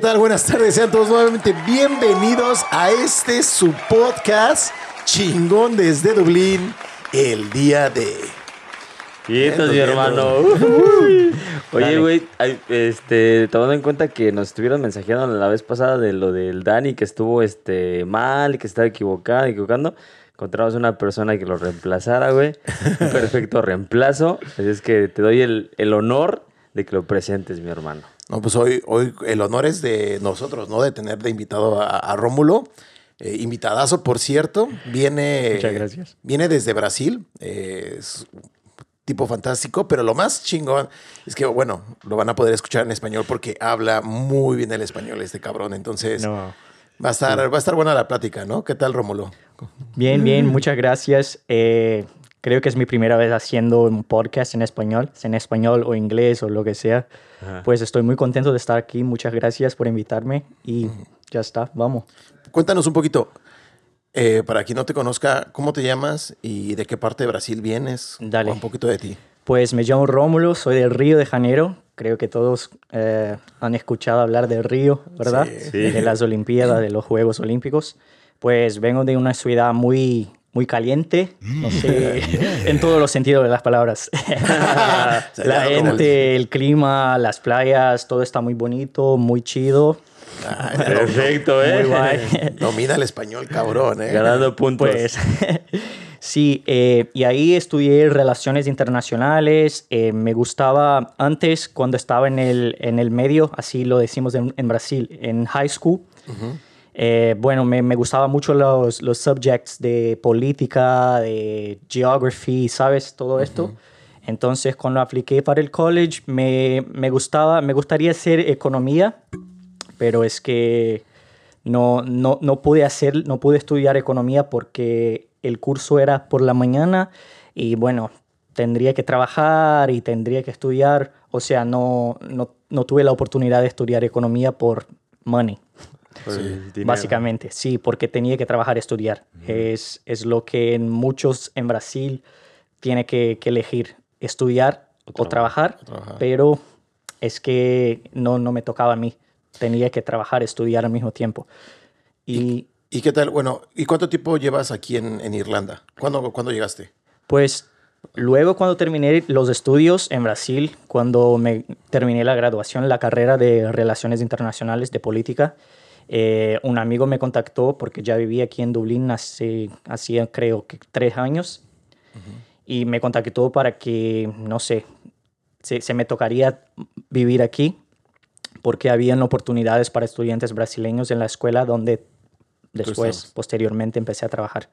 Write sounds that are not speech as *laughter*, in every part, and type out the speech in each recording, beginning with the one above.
Buenas tardes. Sean todos nuevamente bienvenidos a este su podcast chingón desde Dublín, el día de. Quietos, mi hermano. Oye, güey, este, tomando en cuenta que nos estuvieron mensajeando la vez pasada de lo del Dani que estuvo este mal y que estaba equivocado, equivocando. Encontramos una persona que lo reemplazara, güey. Un *laughs* perfecto reemplazo. Así es que te doy el, el honor de que lo presentes, mi hermano. No, pues hoy, hoy el honor es de nosotros, ¿no? De tener de invitado a, a Rómulo. Eh, invitadazo, por cierto. Viene. Muchas gracias. Viene desde Brasil. eh, es un tipo fantástico, pero lo más chingón es que, bueno, lo van a poder escuchar en español porque habla muy bien el español este cabrón. Entonces, No. va, a estar, va a estar buena la plática, ¿no? ¿Qué tal, Rómulo? Bien, bien, muchas gracias. Eh, creo que es mi primera vez haciendo un podcast en español, en español o inglés o lo que sea. Ajá. Pues estoy muy contento de estar aquí. Muchas gracias por invitarme y ya está, vamos. Cuéntanos un poquito, eh, para quien no te conozca, ¿cómo te llamas y de qué parte de Brasil vienes? Dale. Un poquito de ti. Pues me llamo Rómulo, soy del Río de Janeiro. Creo que todos eh, han escuchado hablar del Río, ¿verdad? Sí. Sí. De las Olimpiadas, de los Juegos Olímpicos. Pues vengo de una ciudad muy, muy caliente, no sé, *laughs* en todos los sentidos de las palabras. *laughs* La gente, el clima, las playas, todo está muy bonito, muy chido. Ay, Perfecto, ¿eh? Muy guay. *laughs* Domina el español, cabrón, ¿eh? Ganando puntos. Pues sí, eh, y ahí estudié relaciones internacionales. eh, me gustaba antes, cuando estaba en el, en el medio, así lo decimos en, en Brasil, en high school. Eh, bueno, me, me gustaba mucho los, los subjects de política, de geography, ¿sabes? Todo esto. Entonces, cuando apliqué para el college, me, me gustaba, me gustaría hacer economía, pero es que no, no, no pude hacer, no pude estudiar economía porque el curso era por la mañana y bueno, tendría que trabajar y tendría que estudiar, o sea, no, no, no tuve la oportunidad de estudiar economía por money, Dinero. básicamente, sí, porque tenía que trabajar estudiar. es, es lo que muchos en Brasil tiene que, que elegir, estudiar o, trabajar, trabajar. pero es que no, no me tocaba a mí. Tenía que trabajar, estudiar al mismo tiempo. Y ¿Y qué tal? Bueno, ¿y cuánto tiempo llevas aquí en, en Irlanda? ¿Cuándo, ¿Cuándo llegaste? pues luego cuando terminé los estudios en Brasil, cuando me terminé la graduación, la carrera de Relaciones Internacionales de Política, eh, un amigo me contactó porque ya vivía aquí en Dublín hace, hacía creo que tres años. Y me contactó para que, no sé, se, se me tocaría vivir aquí porque habían oportunidades para estudiantes brasileños en la escuela donde después, posteriormente, empecé a trabajar.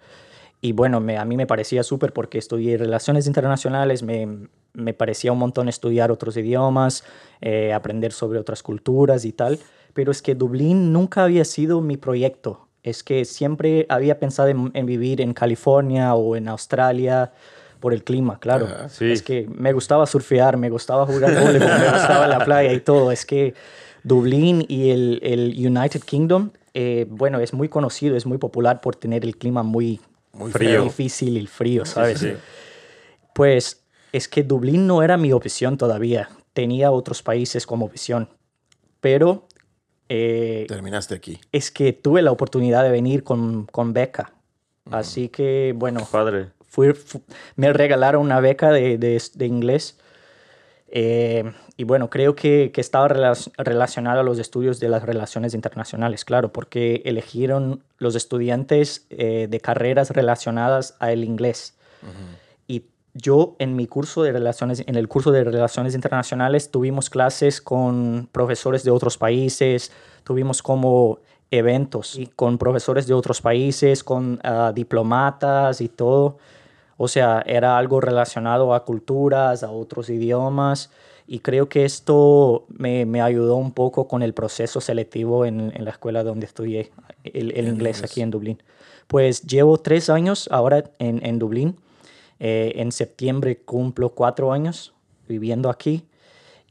Y bueno, me- a mí me parecía súper porque estudié relaciones internacionales, me, me parecía un montón estudiar otros idiomas, eh, aprender sobre otras culturas y tal, pero es que Dublín nunca había sido mi proyecto. Es que siempre había pensado en, en vivir en California o en Australia por el clima, claro. Ajá, sí. Es que me gustaba surfear, me gustaba jugar voleibol, me gustaba la playa y todo. Es que Dublín y el, el United Kingdom, eh, bueno, es muy conocido, es muy popular por tener el clima muy, Muy Frío. difícil y frío, ¿sabes? sí. Pues es que Dublín no era mi opción todavía. Tenía otros países como opción. Pero eh, Terminaste aquí. es que tuve la oportunidad de venir con, con beca. Así que, bueno, Padre. fui- fu- me regalaron una beca de, de- de inglés. Eh, y bueno, creo que, que estaba relac- relacionado a los estudios de las relaciones internacionales, claro, porque eligieron los estudiantes eh, de carreras relacionadas al inglés. Yo en mi curso de relaciones, en el curso de relaciones internacionales, tuvimos clases con profesores de otros países, tuvimos como eventos y con profesores de otros países, con ah, diplomatas y todo. O sea, era algo relacionado a culturas, a otros idiomas. Y creo que esto me, me ayudó un poco con el proceso selectivo en, en la escuela donde estudié el, el inglés aquí en Dublín. Pues llevo tres años ahora en, en Dublín. Eh, en septiembre cumplo cuatro años viviendo aquí.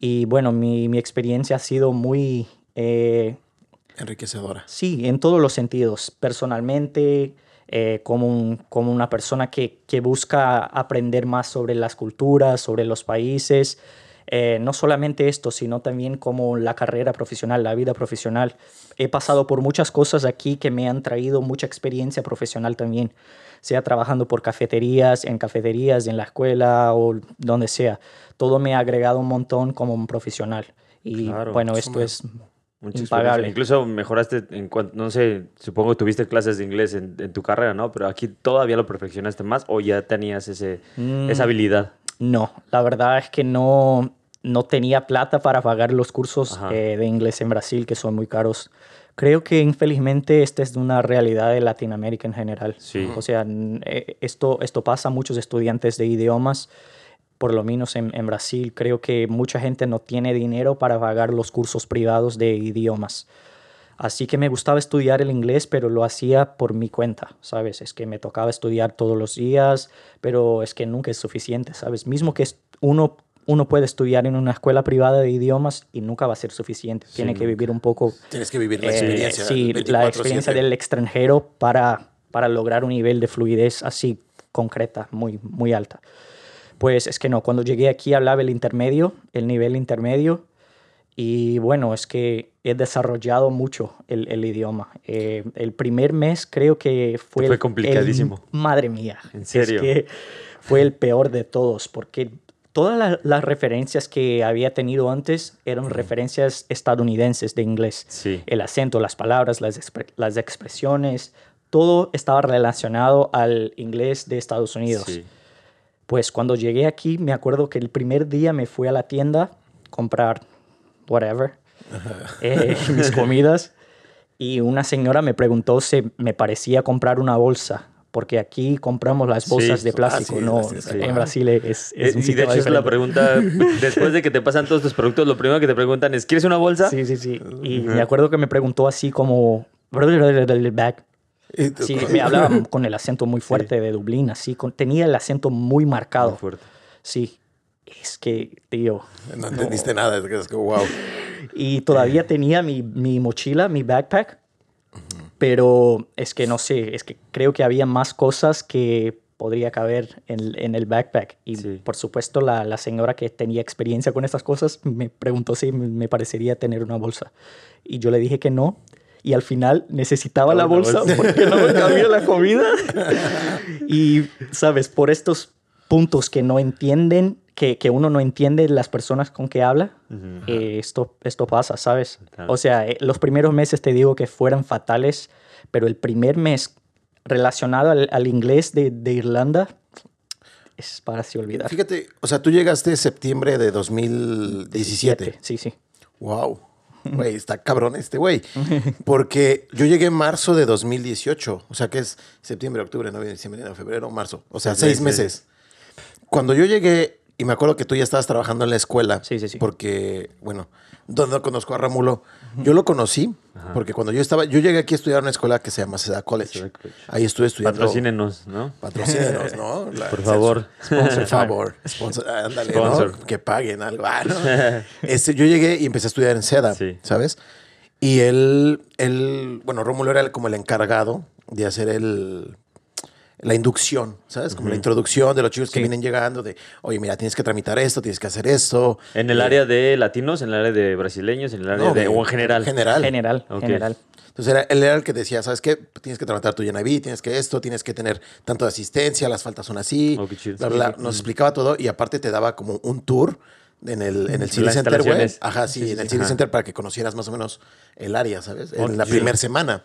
Y bueno, mi, mi experiencia ha sido muy, eh, Enriquecedora. sí, en todos los sentidos. Personalmente, eh, como, un- como una persona que, que busca aprender más sobre las culturas, sobre los países. Eh, no solamente esto, sino también como la carrera profesional, la vida profesional. He pasado por muchas cosas aquí que me han traído mucha experiencia profesional también, sea trabajando por cafeterías, en cafeterías, en la escuela o donde sea. Todo me ha agregado un montón como un profesional. Y Claro, bueno, esto es Impagable. Incluso mejoraste en cuanto, no sé, supongo que tuviste clases de inglés en, en tu carrera, ¿no? Pero aquí todavía lo perfeccionaste más o ya tenías ese, Mm. esa habilidad. No, la verdad es que no, no tenía plata para pagar los cursos eh, de inglés en Brasil, que son muy caros. Creo que infelizmente esta es una realidad de Latinoamérica en general. Sí. O sea, eh, esto, esto pasa a muchos estudiantes de idiomas, por lo menos en, en Brasil. Creo que mucha gente no tiene dinero para pagar los cursos privados de idiomas. Así que me gustaba estudiar el inglés, pero lo hacía por mi cuenta, ¿sabes? Es que me tocaba estudiar todos los días, pero es que nunca es suficiente, ¿sabes? Mismo que uno, uno puede estudiar en una escuela privada de idiomas y nunca va a ser suficiente. Tiene que vivir un poco Tienes que vivir la eh, experiencia. sí, la 24/7. experiencia del extranjero para, para lograr un nivel de fluidez así concreta, muy, muy alta. Pues es que no, cuando llegué aquí hablaba el intermedio, el nivel intermedio, y bueno, es que he desarrollado mucho el, el idioma. Eh, el primer mes creo que fue... Fue el- complicadísimo. el- madre mía. ¿En serio? Es que fue el peor de todos, porque todas la- las referencias que había tenido antes eran referencias estadounidenses de inglés. Sí. El acento, las palabras, las, expre- las expresiones, todo estaba relacionado al inglés de Estados Unidos. Sí. Pues cuando llegué aquí, me acuerdo que el primer día me fui a la tienda a comprar whatever, eh, mis *laughs* comidas, y una señora me preguntó si me parecía comprar una bolsa, porque aquí compramos las Sí. bolsas de Ah, plástico, sí, no, sí, sí. en Brasil es, es Eh, un y de hecho es la diferente. pregunta, *laughs* después de que te pasan todos tus productos, lo primero que te preguntan es, ¿quieres una bolsa? Sí, sí, sí. Y me acuerdo que me preguntó así como... Tú- Sí, me hablaba *laughs* con el acento muy fuerte de Dublín, así, con- tenía el acento muy marcado. Muy fuerte. Sí, es que, tío. No entendiste nada. Es que, es que, wow. *laughs* Y todavía tenía mi, mi mochila, mi backpack, pero es que no sé, es que creo que había más cosas que podría caber en, en el backpack. Y Sí. por supuesto la, la señora que tenía experiencia con estas cosas me preguntó si me parecería tener una bolsa. Y yo le dije que no. Y al final necesitaba la bolsa, bolsa. porque no me cabía la comida. *laughs* y, sabes, por estos puntos que no entienden, que, que uno no entiende las personas con que habla, eh, esto, esto pasa, ¿sabes? O sea, eh, los primeros meses te digo que fueran fatales, pero el primer mes relacionado al, al inglés de, de Irlanda es para se olvidar. Fíjate, o sea, tú llegaste septiembre de 2017. Sí, sí. Wow. Güey, está cabrón este güey. *laughs* Porque yo llegué en marzo de 2018. O sea, que es septiembre, octubre, noviembre, diciembre, enero, febrero, marzo. O sea, seis meses. Cuando yo llegué, y me acuerdo que tú ya estabas trabajando en la escuela. Sí, sí, sí. Porque, bueno, donde conozco a Ramulo. Yo lo conocí porque cuando yo estaba, yo llegué aquí a estudiar en una escuela que se llama Seda College. Seda College. Ahí estuve estudiando. Patrocínenos, ¿no? Patrocínenos, ¿no? *laughs* La- Por favor. Por favor. *laughs* Sponsor, ándale, Sponsor. ¿no? Que paguen algo. Ah, ¿no? *laughs* Este, yo llegué y empecé a estudiar en SEDA, Sí. ¿sabes? Y él, él, bueno, Rómulo era como el encargado de hacer el, la inducción, ¿sabes? Como la introducción de los chicos que Sí. vienen llegando, de, oye, mira, tienes que tramitar esto, tienes que hacer esto. En el área de latinos, en el área de brasileños, en el área No, de... de- O en general. General. General, Ok. general. Entonces era, él era el que decía, ¿sabes qué? Tienes que tramitar tu NIV, tienes que esto, tienes que tener tanto de asistencia, las faltas son así. Oh, qué chido. bla, bla, bla. Nos explicaba todo y aparte te daba como un tour en el, en el City Center, güey. Ajá, sí, Sí, sí, en el sí. City Ajá. Center para que conocieras más o menos el área, ¿sabes? Oh, en la qué chido. primera semana.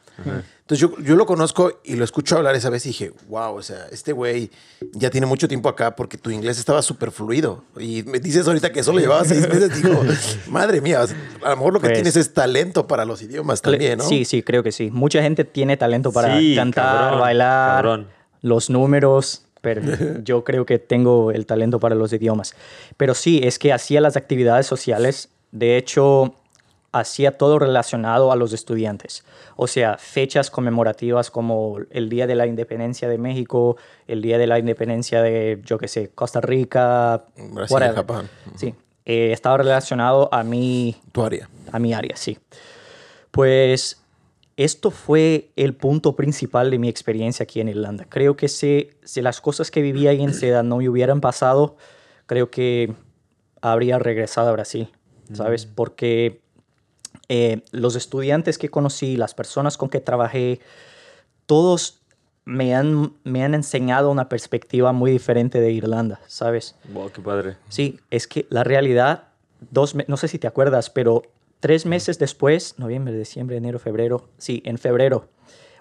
Entonces yo, yo lo conozco y lo escucho hablar esa vez y dije, wow, o sea, este güey ya tiene mucho tiempo acá porque tu inglés estaba súper fluido. Y me dices ahorita que solo llevaba seis meses, digo, *laughs* madre mía, a lo mejor lo que Pues- tienes es talento para los idiomas también, ¿no? Sí, sí, creo que sí. Mucha gente tiene talento para Sí, cantar, cabrón, bailar, cabrón. los números, pero *laughs* yo creo que tengo el talento para los idiomas. Pero sí, es que hacía las actividades sociales. De hecho, hacía todo relacionado a los estudiantes. O sea, fechas conmemorativas como el Día de la Independencia de México, el Día de la Independencia de, yo qué sé, Costa Rica, Brasil, whatever. Japón. Sí, eh, estaba relacionado a mi Tu área. a mi área, sí. Pues esto fue el punto principal de mi experiencia aquí en Irlanda. Creo que si, si las cosas que vivía ahí en Seda no me hubieran pasado, creo que habría regresado a Brasil, ¿sabes? Porque eh, los estudiantes que conocí, las personas con que trabajé, todos me han, me han enseñado una perspectiva muy diferente de Irlanda, ¿sabes? Wow, qué padre. Sí, es que la realidad, dos, no sé si te acuerdas, pero tres meses después, noviembre, diciembre, enero, febrero, sí, en febrero,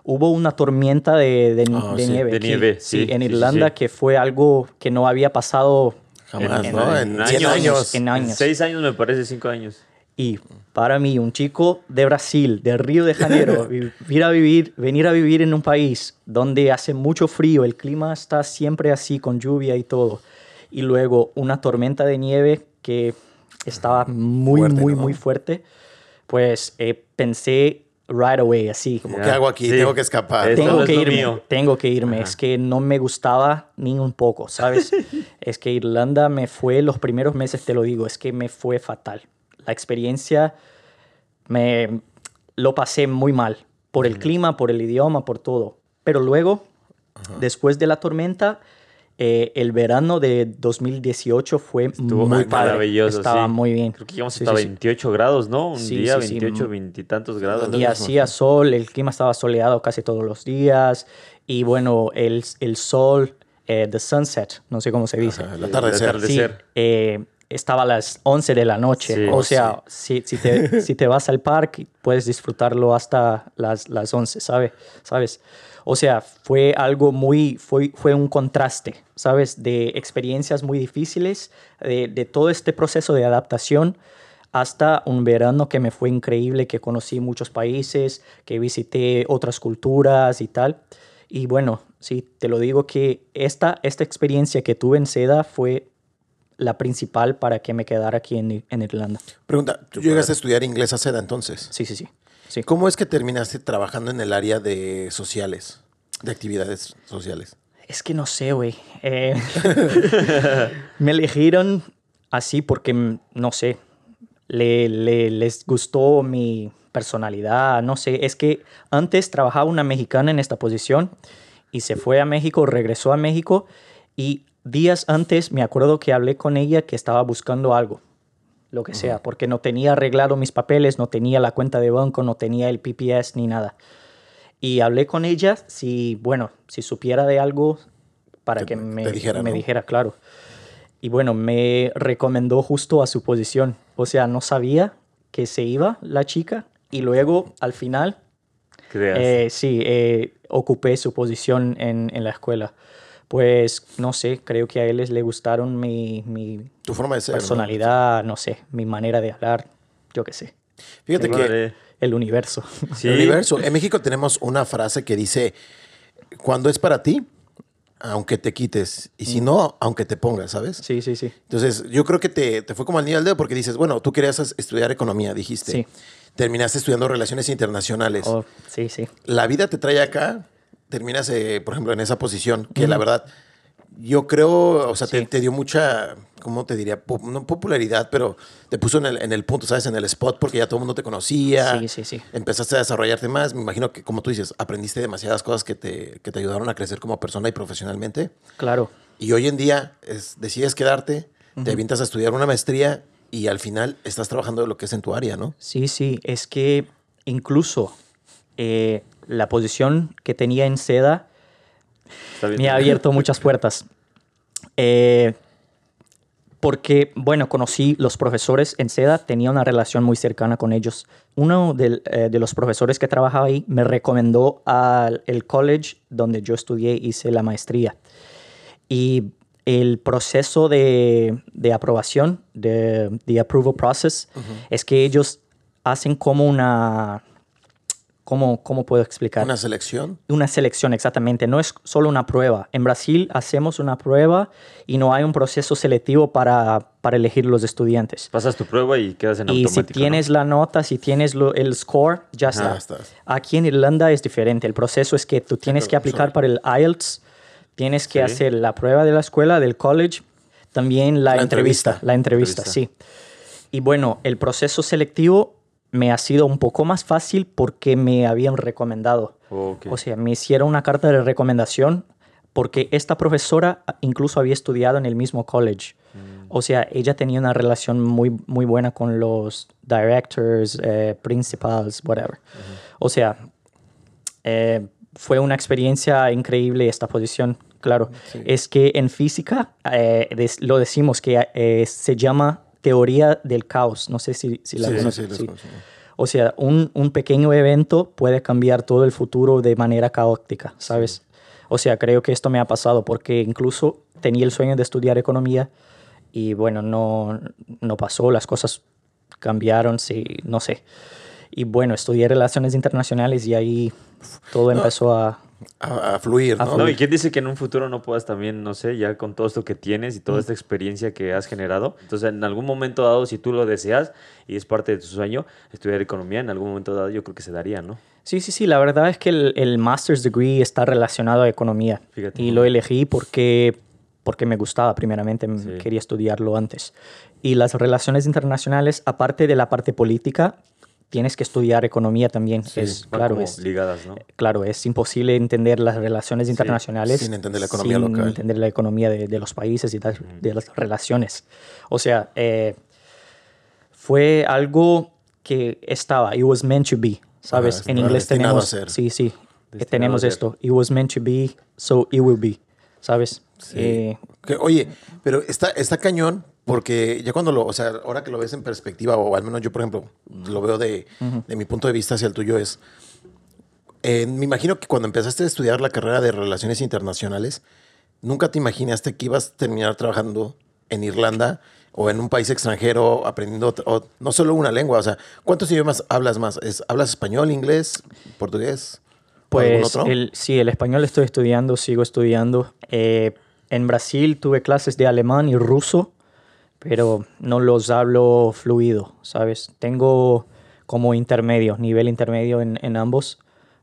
hubo una tormenta de, de- Ah, de sí, nieve. de aquí. nieve, sí, sí, en sí, Irlanda, que fue algo que no había pasado Jamás, en- ¿no? en En 100 años. años. en años. Seis años me parece, cinco años. Y para mí, un chico de Brasil, de Río de Janeiro, *laughs* vivir a vivir, venir a vivir en un país donde hace mucho frío, el clima está siempre así, con lluvia y todo, y luego una tormenta de nieve que estaba muy, Fuerte, muy, ¿no? muy fuerte, pues eh, pensé right away, así. Como. ¿qué hago aquí? Sí. Tengo que escapar. Tengo es que irme, mío. tengo que irme. Es que no me gustaba ni un poco, ¿sabes? *laughs* es que Irlanda me fue, los primeros meses te lo digo, es que me fue fatal. La experiencia me lo pasé muy mal por el clima, por el idioma, por todo. Pero luego, después de la tormenta, eh, el verano de 2018 fue Estuvo muy padre. maravilloso. Estaba sí. muy bien. Creo que llegamos Sí, hasta sí, sí. 28 grados, ¿no? Un día, sí, sí. 28, veintitantos grados. Y hacía sol, el clima estaba soleado casi todos los días. Y bueno, el, el sol, eh, the sunset, no sé cómo se dice. Ajá, el atardecer. El Sí, atardecer. eh, estaba a las 11 de la noche. Sí. O Oh, sea, si, si, te, *laughs* si te vas al parque, puedes disfrutarlo hasta las, las 11, ¿sabe? ¿sabes? O sea, fue algo muy, fue, fue un contraste, ¿sabes? De experiencias muy difíciles, de, de todo este proceso de adaptación hasta un verano que me fue increíble, que conocí muchos países, que visité otras culturas y tal. Y bueno, sí, te lo digo que esta, esta experiencia que tuve en Seda fue la principal para que me quedara aquí en, en Irlanda. Pregunta, ¿tú llegaste a estudiar inglés a seda entonces? Sí, sí, sí. sí. ¿Cómo es que terminaste trabajando en el área de sociales, de actividades sociales? Es que no sé, güey. Eh, *laughs* me eligieron así porque, mm, no sé, le, le- les gustó mi personalidad, no sé. Es que antes trabajaba una mexicana en esta posición y se fue a México, regresó a México y días antes me acuerdo que hablé con ella que estaba buscando algo, lo que sea, porque no tenía arreglado mis papeles, no tenía la cuenta de banco, no tenía el PPS ni nada. Y hablé con ella si, bueno, si supiera de algo para Que me, dijera, me ¿no? dijera, claro. Y bueno, me recomendó justo a su posición. O sea, no sabía que se iba la chica y luego al final, eh, sí, eh, ocupé su posición en, en la escuela. Pues no sé, creo que a él les le gustaron mi, mi Tu forma de ser. personalidad, ¿no? sé, mi manera de hablar, yo qué sé, Fíjate que el universo. Sí. el universo. En México tenemos una frase que dice: Cuando es para ti, aunque te quites. Y si no, aunque te pongas, ¿sabes? Sí, sí, sí. Entonces, yo creo que te, te fue como al niño al dedo porque dices, bueno, tú querías as- estudiar economía, dijiste. Sí. Terminaste estudiando relaciones internacionales. Oh, sí, sí. La vida te trae acá, terminas, eh, por ejemplo, en esa posición, que la verdad, yo creo, o sea, te, Sí. te dio mucha, ¿cómo te diría? Po- no popularidad, pero te puso en el, en el punto, ¿sabes? En el spot porque ya todo el mundo te conocía. Sí, sí, sí. Empezaste a desarrollarte más. Me imagino que, como tú dices, aprendiste demasiadas cosas que te, que te ayudaron a crecer como persona y profesionalmente. Claro. Y hoy en día es- decides quedarte, te avientas a estudiar una maestría y al final estás trabajando de lo que es en tu área, ¿no? Sí, sí, es que incluso eh, la posición que tenía en seda me ha abierto muchas puertas. Eh, porque, bueno, conocí los profesores en seda, tenía una relación muy cercana con ellos. Uno eh, de los profesores que trabajaba ahí me recomendó al el college donde yo estudié, hice la maestría. Y el proceso de, de aprobación, de the approval process, es que ellos hacen como una... ¿Cómo, cómo puedo explicar? Una selección. Una selección, exactamente. No es solo una prueba. En Brasil hacemos una prueba y no hay un proceso selectivo para, para elegir los estudiantes. Pasas tu prueba y quedas en Y si automático. ¿no? tienes la nota, si tienes lo- el score, ya está. estás. Aquí en Irlanda es diferente. El proceso es que tú tienes pero, que aplicar sorry. para el IELTS, tienes que Sí. hacer la prueba de la escuela, del college, también la, La entrevista, entrevista. La entrevista, Entrevista. sí. Y bueno, el proceso selectivo me ha sido un poco más fácil porque me habían recomendado. Ok. O sea, me hicieron una carta de recomendación porque esta profesora incluso había estudiado en el mismo college. O sea, ella tenía una relación muy, muy buena con los directors, eh, principals, whatever. O sea, eh, fue una experiencia increíble esta posición, claro. Es que en física eh, lo decimos que eh, se llama teoría del caos. No sé si, si la Sí, conoces, sí, sí. O sea, un, un pequeño evento puede cambiar todo el futuro de manera caótica, ¿sabes? O sea, creo que esto me ha pasado porque incluso tenía el sueño de estudiar economía y bueno, no, no pasó, las cosas cambiaron, sí, no sé. Y bueno, estudié relaciones internacionales y ahí todo empezó a... A, a fluir, A ¿no? No, ¿y quién dice que en un futuro no puedas también, no sé, ya con todo esto que tienes y toda esta experiencia que has generado? Entonces, en algún momento dado, si tú lo deseas y es parte de tu sueño, estudiar economía, en algún momento dado yo creo que se daría, ¿no? Sí, sí, sí, la verdad es que el, el master's degree está relacionado a economía Fíjate. y lo elegí porque, porque me gustaba, primeramente, Sí. quería estudiarlo antes. Y las relaciones internacionales, aparte de la parte política, tienes que estudiar economía también. es, Van claro, es, ligadas, ¿no? claro, es imposible entender las relaciones internacionales sin entender la economía sin local. entender la economía de, de los países y de, de las relaciones. O sea, eh, fue algo que estaba, it was meant to be, ¿sabes? Ajá, en inglés destinado a tenemos, ser. sí, sí, Destinado tenemos esto, it was meant to be, so it will be, ¿sabes? Eh, Que, oye, pero está, está cañón porque ya cuando lo, o sea, ahora que lo ves en perspectiva, o al menos yo, por ejemplo, lo veo de, de mi punto de vista hacia el tuyo, es, eh, me imagino que cuando empezaste a estudiar la carrera de Relaciones Internacionales, nunca te imaginaste que ibas a terminar trabajando en Irlanda o en un país extranjero aprendiendo o no solo una lengua, o sea, ¿cuántos idiomas hablas más? ¿Es, ¿Hablas español, inglés, portugués? Pues otro? el, sí, el español estoy estudiando, sigo estudiando. Eh, en Brasil tuve clases de alemán y ruso, pero no los hablo fluido, ¿sabes? Tengo como intermedio, nivel intermedio en, en ambos,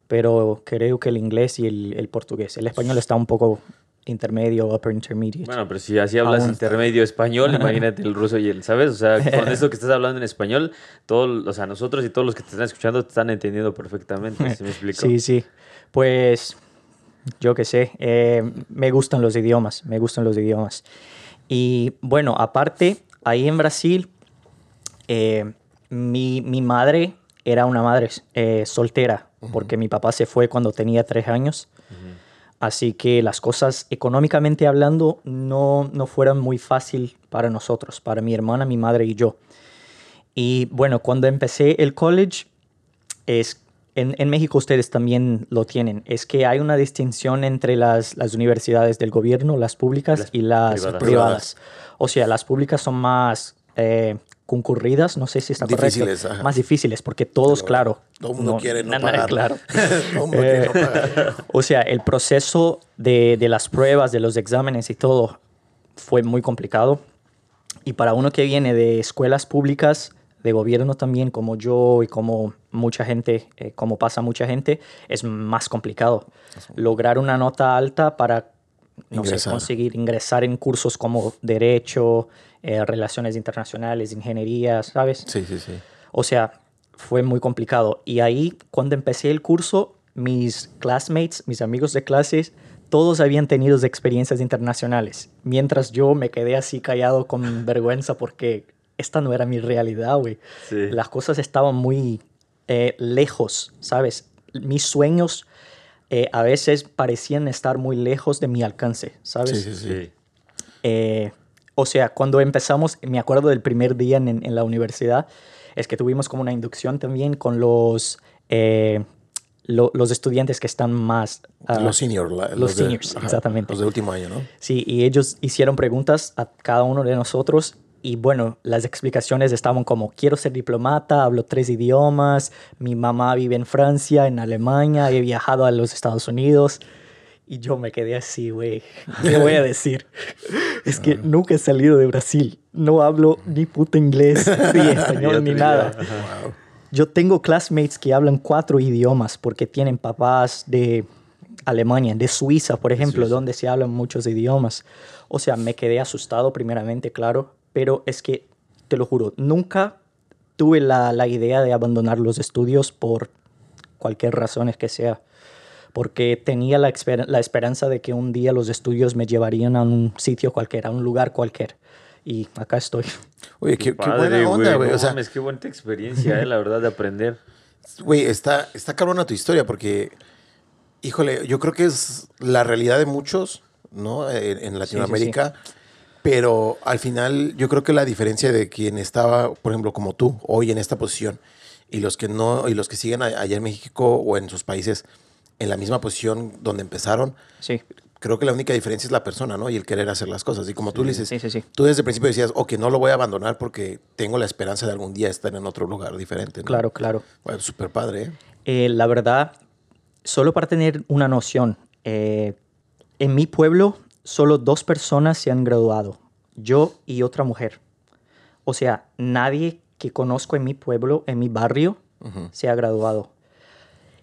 pero creo que el inglés y el, el portugués. El español está un poco intermedio, upper intermediate. Bueno, pero si así hablas Aún. intermedio español, *laughs* imagínate el ruso y el, ¿sabes? O sea, con esto que estás hablando en español, todo, o sea, nosotros y todos los que te están escuchando te están entendiendo perfectamente, ¿sí me explico? Sí, sí. Pues yo qué sé, eh, me gustan los idiomas, me gustan los idiomas. Y bueno, aparte, ahí en Brasil, eh, mi, mi madre era una madre eh, soltera, porque mi papá se fue cuando tenía tres años. Así que las cosas económicamente hablando no, no fueron muy fácil para nosotros, para mi hermana, mi madre y yo. Y bueno, cuando empecé el college, es, en, en México ustedes también lo tienen, es que hay una distinción entre las, las universidades del gobierno, las públicas Las y las privadas. privadas. O sea, las públicas son más eh, concurridas, no sé si está Difíciles, correcto. ajá. Más difíciles, porque todos, Pero claro. todo el mundo quiere no na- na- pagar. Claro. *laughs* Todo mundo quiere no pagar. *laughs* o sea, el proceso de, de las pruebas, de los exámenes y todo fue muy complicado. Y para uno que viene de escuelas públicas, de gobierno también, como yo y como mucha gente, eh, como pasa mucha gente, es más complicado. Lograr una nota alta para no sé, Ingresar. conseguir ingresar en cursos como Derecho, eh, Relaciones Internacionales, Ingeniería, ¿sabes? Sí, sí, sí. O sea, fue muy complicado. Y ahí, cuando empecé el curso, mis classmates, mis amigos de clases, todos habían tenido experiencias internacionales. Mientras yo me quedé así callado con *laughs* vergüenza porque esta no era mi realidad, güey. Sí. Las cosas estaban muy eh, lejos, ¿sabes? Mis sueños eh, a veces parecían estar muy lejos de mi alcance, ¿sabes? Sí, sí, sí. Eh, o sea, cuando empezamos, me acuerdo del primer día en, en la universidad, es que tuvimos como una inducción también con los, eh, lo- los estudiantes que están más... ah, los seniors. los de- seniors, exactamente. Los de último año, ¿no? Sí, y ellos hicieron preguntas a cada uno de nosotros y bueno, las explicaciones estaban como, quiero ser diplomata, hablo tres idiomas, mi mamá vive en Francia, en Alemania, he viajado a los Estados Unidos. Y yo me quedé así, güey. *laughs* ¿Qué voy a decir? *laughs* Es que nunca he salido de Brasil. No hablo ni puto inglés, *laughs* ni español, ni nada. Wow. Yo tengo classmates que hablan cuatro idiomas porque tienen papás de Alemania, de Suiza, por ejemplo, Suiza. donde se hablan muchos idiomas. O sea, me quedé asustado primeramente, claro, pero es que, te lo juro, nunca tuve la, la idea de abandonar los estudios por cualquier razón que sea, porque tenía la, esper- la esperanza de que un día los estudios me llevarían a un sitio cualquiera, a un lugar cualquier. y acá estoy. Oye, qué, qué Padre, buena onda, güey. no o sea, mames, qué buena experiencia, eh, la verdad, de aprender. güey, está, está cabrona tu historia porque, híjole, yo creo que es la realidad de muchos, ¿no? En, en Latinoamérica. Pero al final, yo creo que la diferencia de quien estaba, por ejemplo, como tú, hoy en esta posición, y los que no, y los que siguen allá en México o en sus países en la misma posición donde empezaron, Sí, creo que la única diferencia es la persona, ¿no? Y el querer hacer las cosas. Y como tú le dices, sí, sí, sí. tú desde el principio decías, ok, no lo voy a abandonar porque tengo la esperanza de algún día estar en otro lugar diferente. ¿no? Claro, claro. Bueno, súper padre, ¿eh? Eh, la verdad, solo para tener una noción, eh, en mi pueblo solo dos personas se han graduado, yo y otra mujer. O sea, nadie que conozco en mi pueblo, en mi barrio, se ha graduado.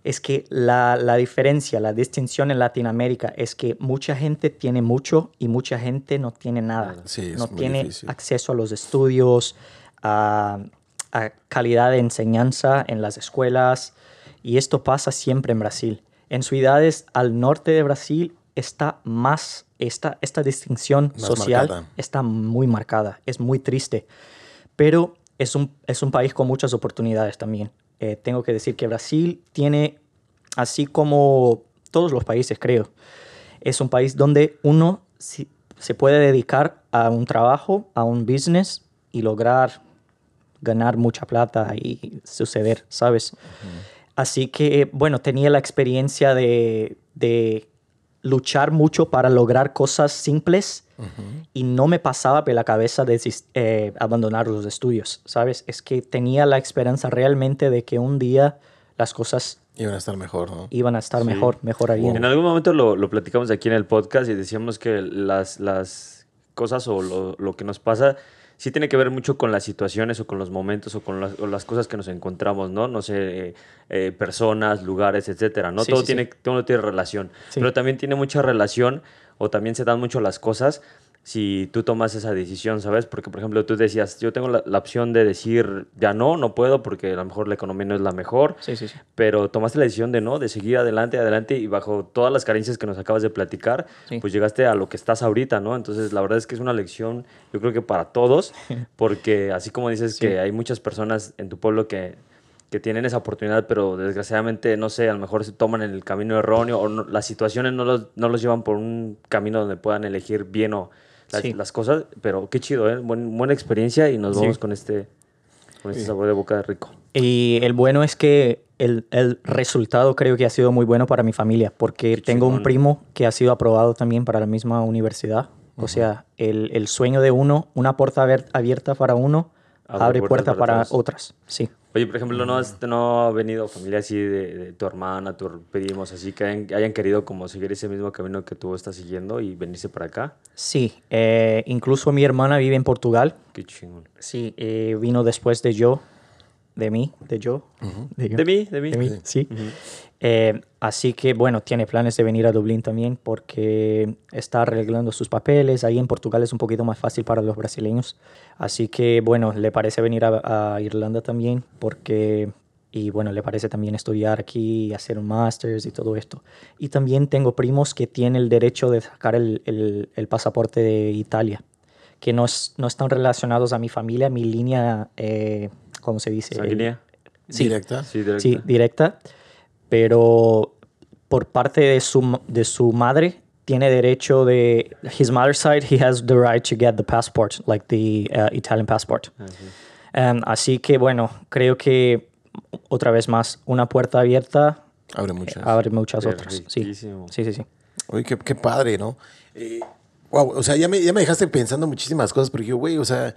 Es que la, la diferencia, la distinción en Latinoamérica es que mucha gente tiene mucho y mucha gente no tiene nada. Sí, no tiene difícil. acceso a los estudios, a, a calidad de enseñanza en las escuelas. Y esto pasa siempre en Brasil. En ciudades al norte de Brasil está más, esta, esta distinción Más social marcada. está muy marcada. Es muy triste. Pero es un, es un país con muchas oportunidades también. Eh, tengo que decir que Brasil tiene, así como todos los países creo, es un país donde uno si- se puede dedicar a un trabajo, a un business y lograr ganar mucha plata y suceder, ¿sabes? Así que, bueno, tenía la experiencia de, de luchar mucho para lograr cosas simples y no me pasaba por la cabeza de eh, abandonar los estudios, ¿sabes? Es que tenía la esperanza realmente de que un día las cosas Iban a estar mejor, ¿no? iban a estar Sí. mejor, mejorarían. En algún momento lo, lo platicamos aquí en el podcast y decíamos que las, las cosas o lo, lo que nos pasa sí tiene que ver mucho con las situaciones o con los momentos o con las, o las cosas que nos encontramos, ¿no? No sé, eh, eh, personas, lugares, etcétera, ¿no? Sí, todo, sí, tiene, todo tiene relación. Pero también tiene mucha relación o también se dan mucho las cosas si tú tomas esa decisión, ¿sabes? Porque, por ejemplo, tú decías, yo tengo la, la opción de decir, ya no, no puedo porque a lo mejor la economía no es la mejor Sí, sí, sí. pero tomaste la decisión de no, de seguir adelante, adelante y bajo todas las carencias que nos acabas de platicar, Sí. pues llegaste a lo que estás ahorita, ¿no? Entonces, la verdad es que es una lección, yo creo que para todos, *laughs* porque así como dices Sí. que hay muchas personas en tu pueblo que, que tienen esa oportunidad, pero desgraciadamente, no sé, a lo mejor se toman en el camino erróneo o no- las situaciones no los, no los llevan por un camino donde puedan elegir bien o las, Sí. las cosas, pero qué chido, ¿eh? Buen- buena experiencia y nos Sí. vamos con este, con este sabor de boca rico. Y el bueno es que el, el resultado creo que ha sido muy bueno para mi familia, porque Qué tengo un chingón. primo que ha sido aprobado también para la misma universidad. O sea, el, el sueño de uno, una puerta abier- abierta para uno, Abre abre, puertas puertas para para, otras. Sí. Oye, por ejemplo, ¿no, has, no ha venido familia así de, de tu hermana, tus primos, así que hayan, hayan querido como seguir ese mismo camino que tú estás siguiendo y venirse para acá? Sí, eh, incluso mi hermana vive en Portugal. Qué chingón. Sí, eh, vino después de yo, de mí, de yo. de, yo. De mí, de mí. De mí, sí. Eh, así que, bueno, tiene planes de venir a Dublín también porque está arreglando sus papeles. Ahí en Portugal es un poquito más fácil para los brasileños. Así que, bueno, le parece venir a, a Irlanda también porque... Y bueno, le parece también estudiar aquí, y hacer un máster y todo esto. Y también tengo primos que tienen el derecho de sacar el, el- el pasaporte de Italia, que no, es- no están relacionados a mi familia, mi línea, eh, ¿cómo se dice? ¿Sanguínea? Sí. Directa. Sí, directa. Sí, directa. Pero por parte de su, de su madre, tiene derecho de. His mother's side, he has the right to get the passport, like the uh, Italian passport. Ah, sí. Um, así que, bueno, creo que otra vez más, una puerta abierta Abre muchas. abre muchas otras. Sí, sí, sí. sí. Oye, qué, qué padre, ¿no? Eh, wow, o sea, ya me, ya me dejaste pensando muchísimas cosas, porque yo, güey, o sea,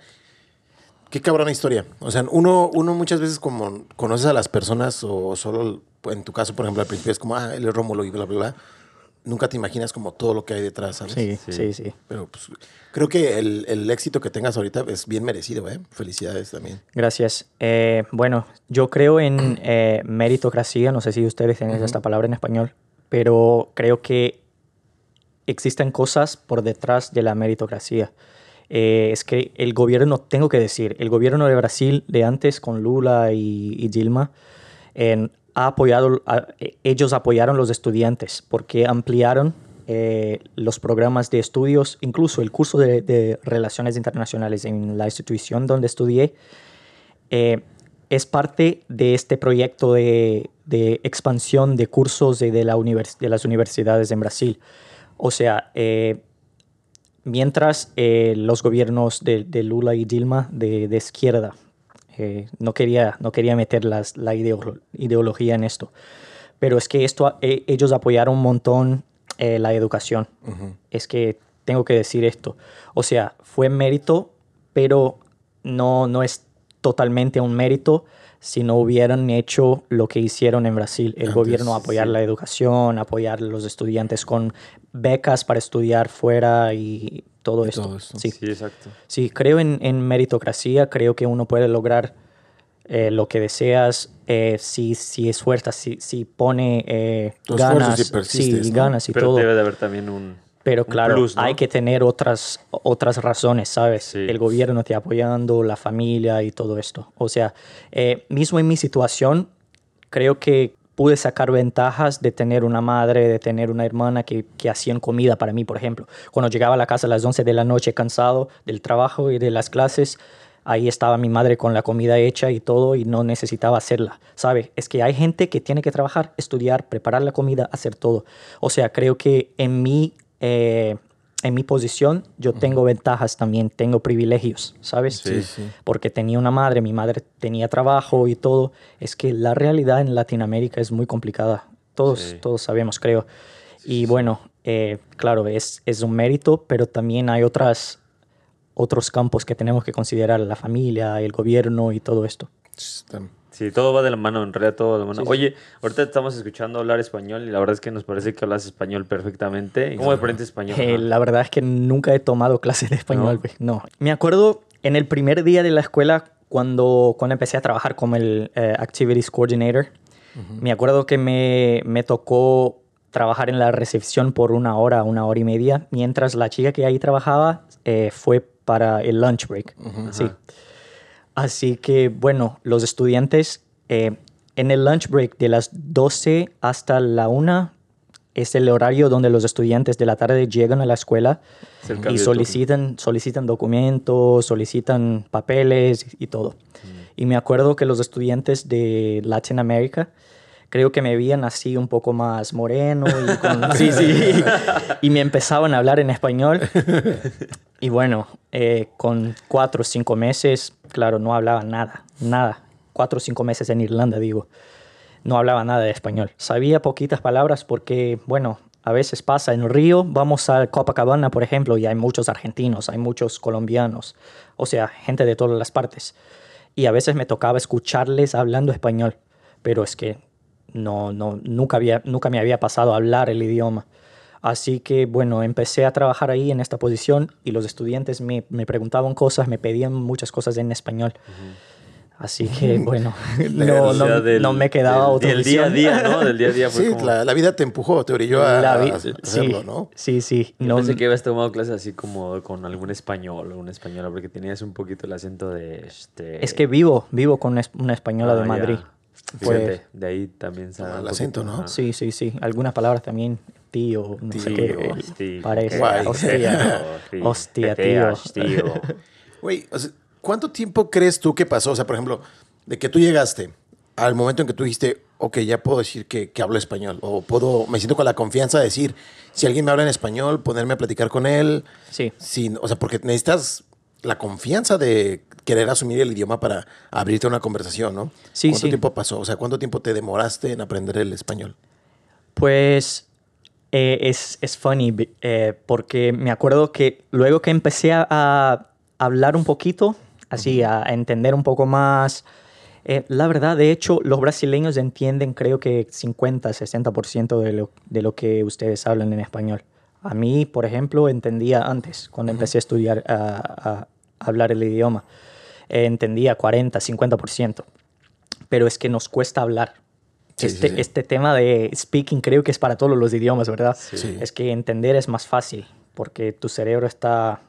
qué cabrona historia. O sea, uno, uno muchas veces como conoces a las personas o solo, en tu caso, por ejemplo, al principio es como, ah, él es Rómulo y bla, bla, bla. Nunca te imaginas como todo lo que hay detrás, ¿sabes? Sí, Sí. sí, sí. Pero pues, creo que el, el éxito que tengas ahorita es bien merecido, ¿eh? Felicidades también. Gracias. Eh, bueno, yo creo en eh, meritocracia, no sé si ustedes tienen esta palabra en español, pero creo que existen cosas por detrás de la meritocracia. Eh, es que el gobierno, tengo que decir, el gobierno de Brasil de antes con Lula y, Dilma, ha apoyado, ellos apoyaron los estudiantes porque ampliaron eh, los programas de estudios, incluso el curso de, Relaciones Internacionales en la institución donde estudié, eh, es parte de este proyecto de, de expansión de cursos de, de, la univers de las universidades en Brasil. O sea, mientras eh, los gobiernos de, de, Lula y Dilma de, de izquierda eh, no, quería, no quería meter las, la ideolo ideología en esto, pero es que esto, eh, ellos apoyaron un montón eh, la educación. Uh -huh. Es que tengo que decir esto. O sea, fue mérito, pero no, no es totalmente un mérito si no hubieran hecho lo que hicieron en Brasil. El Antes, gobierno apoyar sí. la educación, apoyar a los estudiantes con becas para estudiar fuera y todo y esto. Todo sí. sí. exacto. Sí, creo en, en, meritocracia, creo que uno puede lograr eh, lo que deseas eh, si, si esfuerzas, si, si pone eh, ganas, y sí, ¿no? ganas y Pero todo. debe de haber también un pero claro, plus, ¿no? hay que tener otras, otras razones, ¿sabes? Sí. El gobierno te apoyando, la familia y todo esto. O sea, eh, mismo en mi situación, creo que pude sacar ventajas de tener una madre, de tener una hermana que, que hacían comida para mí, por ejemplo. Cuando llegaba a la casa a las 11 de la noche cansado del trabajo y de las clases, ahí estaba mi madre con la comida hecha y todo y no necesitaba hacerla, ¿sabe? Es que hay gente que tiene que trabajar, estudiar, preparar la comida, hacer todo. O sea, creo que en mi eh, en mi posición yo tengo ventajas también, tengo privilegios, ¿sabes? Sí, sí. Porque tenía una madre, mi madre tenía trabajo y todo. Es que la realidad en Latinoamérica es muy complicada. Todos, sí. todos sabemos, creo. Y bueno, eh, claro, es, es un mérito, pero también hay otras, otros campos que tenemos que considerar, la familia, el gobierno y todo esto. Sí, todo va de la mano, en realidad todo va de la mano. Sí, Oye, ahorita estamos escuchando hablar español y la verdad es que nos parece que hablas español perfectamente. ¿Cómo aprendes español? Eh, la verdad es que nunca he tomado clases de español. ¿No? no. Me acuerdo en el primer día de la escuela, cuando, cuando empecé a trabajar como el uh, Activities Coordinator, uh -huh. me acuerdo que me, me tocó trabajar en la recepción por una hora, una hora y media, mientras la chica que ahí trabajaba eh, fue para el lunch break. Uh -huh. Sí. Así que, bueno, los estudiantes eh, en el lunch break de las 12 hasta la 1 es el horario donde los estudiantes de la tarde llegan a la escuela y solicitan, solicitan documentos, solicitan papeles y todo. Mm. Y me acuerdo que los estudiantes de Latinoamérica creo que me veían así un poco más moreno y, con, *laughs* sí, sí, y me empezaban a hablar en español. *laughs* Y bueno, eh, con cuatro o cinco meses, claro, no hablaba nada, nada. Cuatro o cinco meses en Irlanda, digo, no hablaba nada de español. Sabía poquitas palabras porque, bueno, a veces pasa en Río, vamos a Copacabana, por ejemplo, y hay muchos argentinos, hay muchos colombianos, o sea, gente de todas las partes. Y a veces me tocaba escucharles hablando español, pero es que no, no, nunca, había, nunca me había pasado a hablar el idioma. Así que, bueno, empecé a trabajar ahí en esta posición y los estudiantes me, me preguntaban cosas, me pedían muchas cosas en español. Uh -huh. Así que, *laughs* bueno, *laughs* no, no, del, no, me quedaba del, otra del día a día, ¿no? Del día a día. Fue sí, como... la, la, vida te empujó, te orilló a, a hacerlo, sí, ¿no? Sí, sí. Yo no, pensé que habías tomado clases así como con algún español o una española, porque tenías un poquito el acento de... Este... Es que vivo, vivo con una española ah, de Madrid. Ya. Pues, de ahí también sale el acento, ¿no? Sí, sí, sí. Algunas palabras también, tío, no tío, sé qué. Tío, parece. Guay. Hostia, *laughs* hostia, tío. tío. *laughs* Güey, o sea, ¿cuánto tiempo crees tú que pasó? O sea, por ejemplo, de que tú llegaste al momento en que tú dijiste, ok, ya puedo decir que, que hablo español, o puedo, me siento con la confianza de decir, si alguien me habla en español, ponerme a platicar con él. Sí. Sin, o sea, porque necesitas la confianza de querer asumir el idioma para abrirte una conversación, ¿no? Sí, ¿Cuánto sí. tiempo pasó? O sea, ¿cuánto tiempo te demoraste en aprender el español? Pues eh, es, es funny eh, porque me acuerdo que luego que empecé a, a hablar un poquito, así, a entender un poco más, eh, la verdad, de hecho, los brasileños entienden creo que 50, 60% de lo, de lo que ustedes hablan en español. A mí, por ejemplo, entendía antes, cuando uh -huh. empecé a estudiar, a, a hablar el idioma, eh, entendía 40, 50%. Pero es que nos cuesta hablar. Sí, este, sí, sí. este tema de speaking creo que es para todos los idiomas, ¿verdad? Sí. Es que entender es más fácil porque tu cerebro está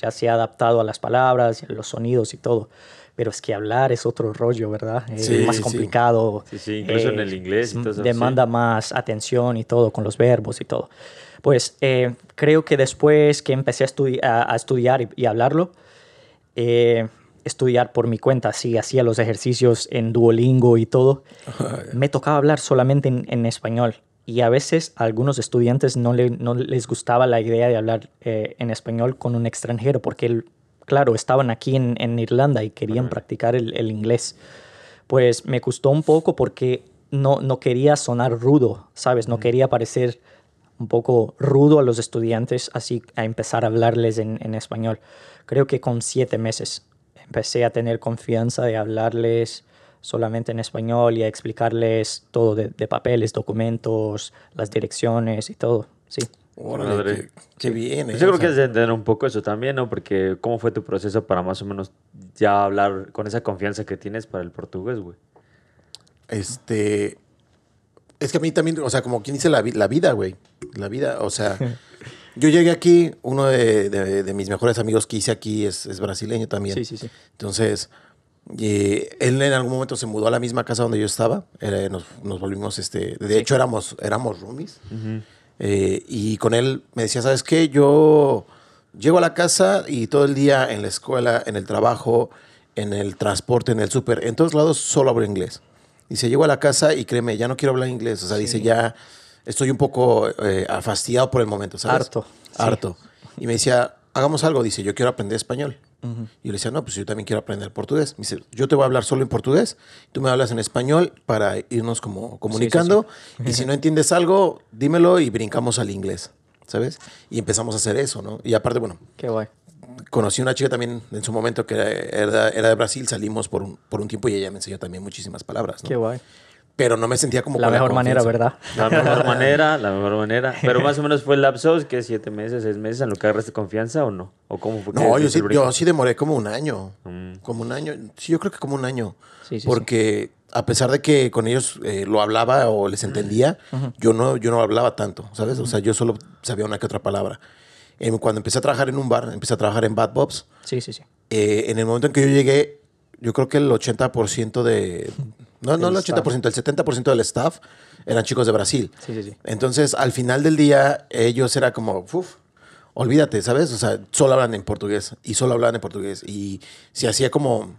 ya se ha adaptado a las palabras, a los sonidos y todo. Pero es que hablar es otro rollo, ¿verdad? Es Sí, más sí. complicado. Sí, sí, incluso en eh, el inglés y todo eso, Demanda más atención y todo, con los verbos y todo. Pues eh, creo que después que empecé a, estudi- a- a estudiar y, y hablarlo, eh, estudiar por mi cuenta, sí, hacía los ejercicios en Duolingo y todo, me tocaba hablar solamente en, en español. Y a veces a algunos estudiantes no, le- no les gustaba la idea de hablar eh, en español con un extranjero, porque, claro, estaban aquí en, en Irlanda y querían practicar el, el inglés. Pues me costó un poco porque no, no quería sonar rudo, ¿sabes? No quería parecer un poco rudo a los estudiantes, así a empezar a hablarles en, en español. Creo que con siete meses empecé a tener confianza de hablarles solamente en español y a explicarles todo de, de papeles, documentos, las direcciones y todo. Sí. Órale, Madre. qué, qué bien. Pues eh, yo o creo que es de entender un poco eso también, ¿no? Porque ¿cómo fue tu proceso para más o menos ya hablar con esa confianza que tienes para el portugués, güey? Este. Es que a mí también, o sea, como quien dice la, vi- la vida, güey. La vida, o sea. *laughs* yo llegué aquí, uno de, de- de mis mejores amigos que hice aquí es, es brasileño también. Sí, sí, sí. Entonces, eh, él en algún momento se mudó a la misma casa donde yo estaba. Era- nos, nos volvimos, este. De hecho, éramos, éramos roomies. Eh, y con él me decía, ¿sabes qué? Yo llego a la casa y todo el día en la escuela, en el trabajo, en el transporte, en el súper, en todos lados solo hablo inglés. Dice, llego a la casa y créeme, ya no quiero hablar inglés. O sea, dice, ya estoy un poco eh, fastidiado por el momento, ¿sabes? Harto, sí. Harto. Y me decía, hagamos algo. Dice, yo quiero aprender español. Y yo le decía, no, pues yo también quiero aprender portugués. Me dice, yo te voy a hablar solo en portugués, tú me hablas en español para irnos como comunicando. Y si no entiendes algo, dímelo y brincamos al inglés, ¿sabes? Y empezamos a hacer eso, ¿no? Y aparte, bueno, Qué guay. conocí una chica también en su momento que era, era- era de Brasil, salimos por un, por un tiempo y ella me enseñó también muchísimas palabras, ¿no? Qué guay. Pero no me sentía como La mejor manera. ¿verdad? La mejor *laughs* manera, la mejor manera. Pero más o menos fue el lapso, que siete meses, seis meses, en lo que agarraste confianza o no? ¿O cómo fue? que No, yo sí, yo sí demoré como un año. Mm. Como un año. Sí, yo creo que como un año. Sí, sí, porque a pesar de que con ellos eh, lo hablaba o les entendía, yo, no, yo no hablaba tanto, ¿sabes? O sea, yo solo sabía una que otra palabra. Cuando empecé a trabajar en un bar, empecé a trabajar en Bad Bobs, Sí, sí, sí. eh, en el momento en que yo llegué, yo creo que el 80% de... No, no el El 80%, el 70% del staff eran chicos de Brasil. Sí, sí, sí. Entonces, al final del día, ellos era como, uf, olvídate, ¿sabes? O sea, solo hablan en portugués y solo hablan en portugués. Y se hacía como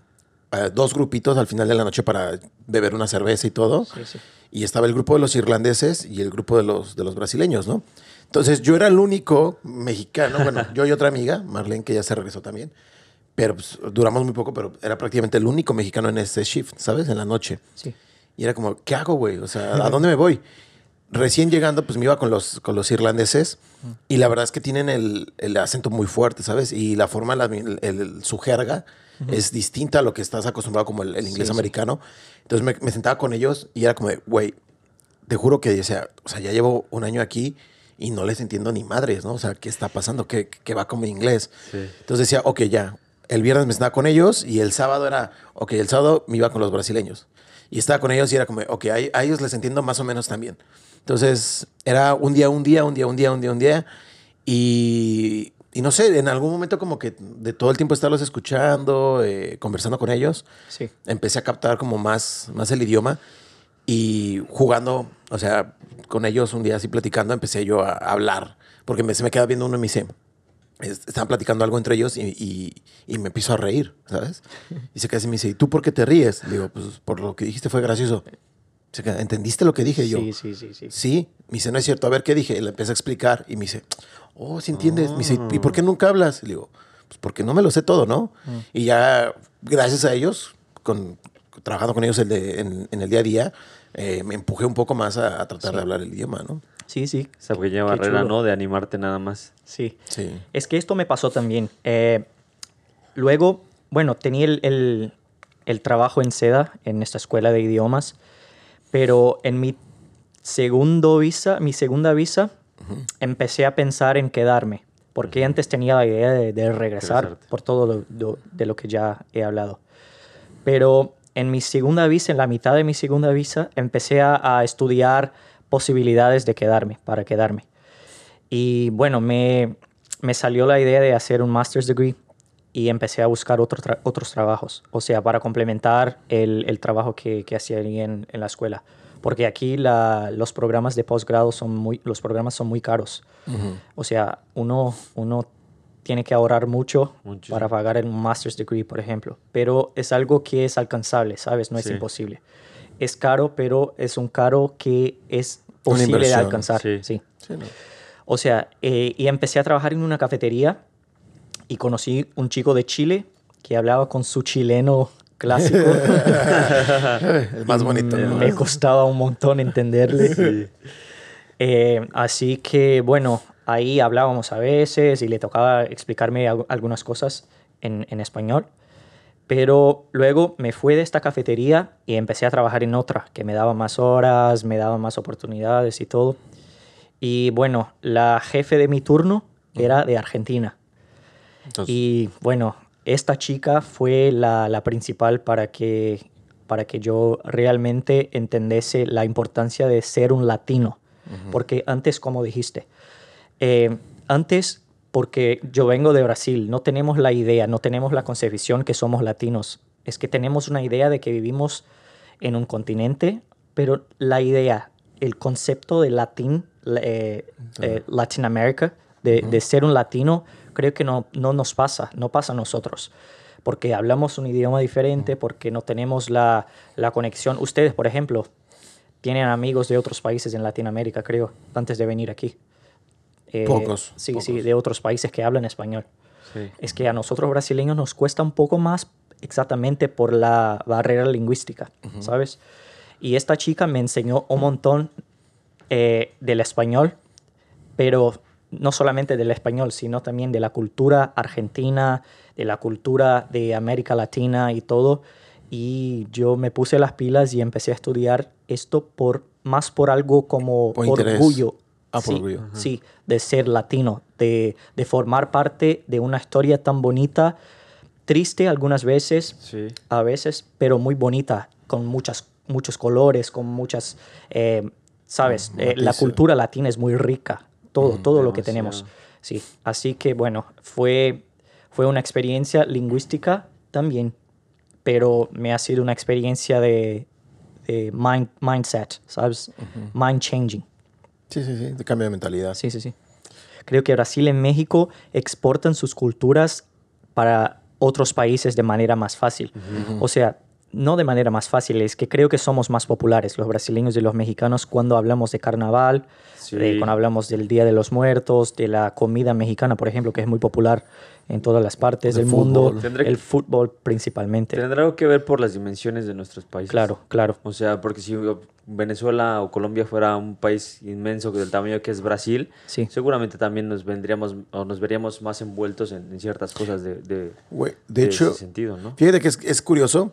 eh, dos grupitos al final de la noche para beber una cerveza y todo. Sí, sí. Y estaba el grupo de los irlandeses y el grupo de los, de los brasileños, ¿no? Entonces, yo era el único mexicano, bueno, *laughs* yo y otra amiga, Marlene, que ya se regresó también. Pero pues, duramos muy poco, pero era prácticamente el único mexicano en ese shift, ¿sabes? En la noche. Sí. Y era como, ¿qué hago, güey? O sea, ¿a *laughs* dónde me voy? Recién llegando, pues me iba con los, con los irlandeses y la verdad es que tienen el, el acento muy fuerte, ¿sabes? Y la forma, la- el- el- su jerga es distinta a lo que estás acostumbrado como el, el inglés sí. americano. Entonces me, me sentaba con ellos y era como, güey, te juro que o sea, o sea, ya llevo un año aquí y no les entiendo ni madres, ¿no? O sea, ¿qué está pasando? ¿Qué, qué va con mi inglés? Sí. Entonces decía, ok, ya. El viernes me estaba con ellos y el sábado era, ok, el sábado me iba con los brasileños. Y estaba con ellos y era como, ok, a, a ellos les entiendo más o menos también. Entonces era un día, un día, un día, un día, un día, un día. Y, y no sé, en algún momento como que de todo el tiempo estarlos escuchando, eh, conversando con ellos, Sí. empecé a captar como más, más el idioma y jugando, o sea, con ellos un día así platicando, empecé yo a, hablar, porque me, se me queda viendo uno y me dice, estaban platicando algo entre ellos y, y- y me empiezo a reír, ¿sabes? *laughs* Y se queda así y me dice, ¿y tú por qué te ríes? Le digo, pues por lo que dijiste fue gracioso. Se queda, ¿entendiste lo que dije? Yo, Sí, sí, sí, sí. Sí, me dice, no es cierto, a ver qué dije. Y le empecé a explicar y me dice, oh, ¿sí entiendes? Me dice, ¿y por qué nunca hablas? Le digo, pues porque no me lo sé todo, ¿no? Y ya, gracias a ellos, con, trabajando con ellos el de- en, en el día a día, eh, me empujé un poco más a, a tratar de hablar el idioma, ¿no? Sí, sí. Esa pequeña Qué barrera. ¿no? De animarte nada más. Sí. Sí. Es que esto me pasó también. Eh, luego, bueno, tenía el, el- el trabajo en seda en esta escuela de idiomas, pero en mi segundo visa, mi segunda visa, empecé a pensar en quedarme, porque antes tenía la idea de, de regresar Regresarte. por todo lo, lo- de lo que ya he hablado. Pero en mi segunda visa, en la mitad de mi segunda visa, empecé a, a estudiar posibilidades de quedarme, para quedarme. Y bueno, me, me salió la idea de hacer un master's degree y empecé a buscar otro tra- otros trabajos, o sea, para complementar el, el trabajo que, que hacía en, en la escuela. Porque aquí la- los programas de posgrado son muy, los programas son muy caros. O sea, uno, uno tiene que ahorrar mucho Muchísimo. para pagar el master's degree, por ejemplo. Pero es algo que es alcanzable, ¿sabes? No es Sí. imposible. Es caro, pero es un caro que es posible de alcanzar. Sí. sí. Sí, ¿no? O sea, eh, y empecé a trabajar en una cafetería y conocí un chico de Chile que hablaba con su chileno clásico. *laughs* El más bonito. ¿no? Me costaba un montón entenderle. Eh, así que, bueno, ahí hablábamos a veces y le tocaba explicarme al- algunas cosas en, en español. Pero luego me fui de esta cafetería y empecé a trabajar en otra, que me daba más horas, me daba más oportunidades y todo. Y bueno, la jefe de mi turno era de Argentina. Entonces, Y bueno, esta chica fue la, la principal para que, para que yo realmente entendiese la importancia de ser un latino. Porque antes, como dijiste, eh, antes, porque yo vengo de Brasil, no tenemos la idea, no tenemos la concepción que somos latinos. Es que tenemos una idea de que vivimos en un continente, pero la idea, el concepto de latín, eh, eh, Latin America, de, de ser un latino, creo que no, no nos pasa, no pasa a nosotros. Porque hablamos un idioma diferente, porque no tenemos la, la conexión. Ustedes, por ejemplo, tienen amigos de otros países en Latinoamérica, creo, antes de venir aquí. Eh, Pocos, Sí, pocos. sí, de otros países que hablan español. Sí. Es que a nosotros brasileños nos cuesta un poco más exactamente por la barrera lingüística, ¿sabes? Y esta chica me enseñó un montón eh, del español, pero no solamente del español, sino también de la cultura argentina, de la cultura de América Latina y todo. Y yo me puse las pilas y empecé a estudiar esto por más por algo como Por orgullo. Ah, por Sí. Sí, de ser latino, de, de formar parte de una historia tan bonita, triste algunas veces, Sí. a veces, pero muy bonita, con muchas, muchos colores, con muchas, eh, ¿sabes? Eh, la cultura latina es muy rica, todo, todo lo que tenemos. Sí, así que bueno, fue, fue una experiencia lingüística también, pero me ha sido una experiencia de, de mind, mindset, ¿sabes? Mind changing. Sí, sí, sí, de cambio de mentalidad. Sí, sí, sí. Creo que Brasil y México exportan sus culturas para otros países de manera más fácil. O sea, no de manera más fácil, es que creo que somos más populares los brasileños y los mexicanos cuando hablamos de carnaval, Sí. de- cuando hablamos del Día de los Muertos, de la comida mexicana, por ejemplo, que es muy popular en todas las partes Del mundo. Tendré que- el fútbol principalmente. Tendrá algo que ver por las dimensiones de nuestros países. Claro, claro. O sea, porque si Venezuela o Colombia fuera un país inmenso del tamaño que es Brasil, Sí. seguramente también nos vendríamos o nos veríamos más envueltos en, en ciertas cosas de, de, Güey, de de hecho, ese sentido, ¿no? Fíjate que es, es curioso.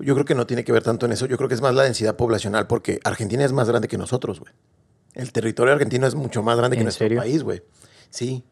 Yo creo que no tiene que ver tanto en eso. Yo creo que es más la densidad poblacional, porque Argentina es más grande que nosotros, güey. El territorio argentino es mucho más grande que ¿En nuestro serio? país, güey. Sí.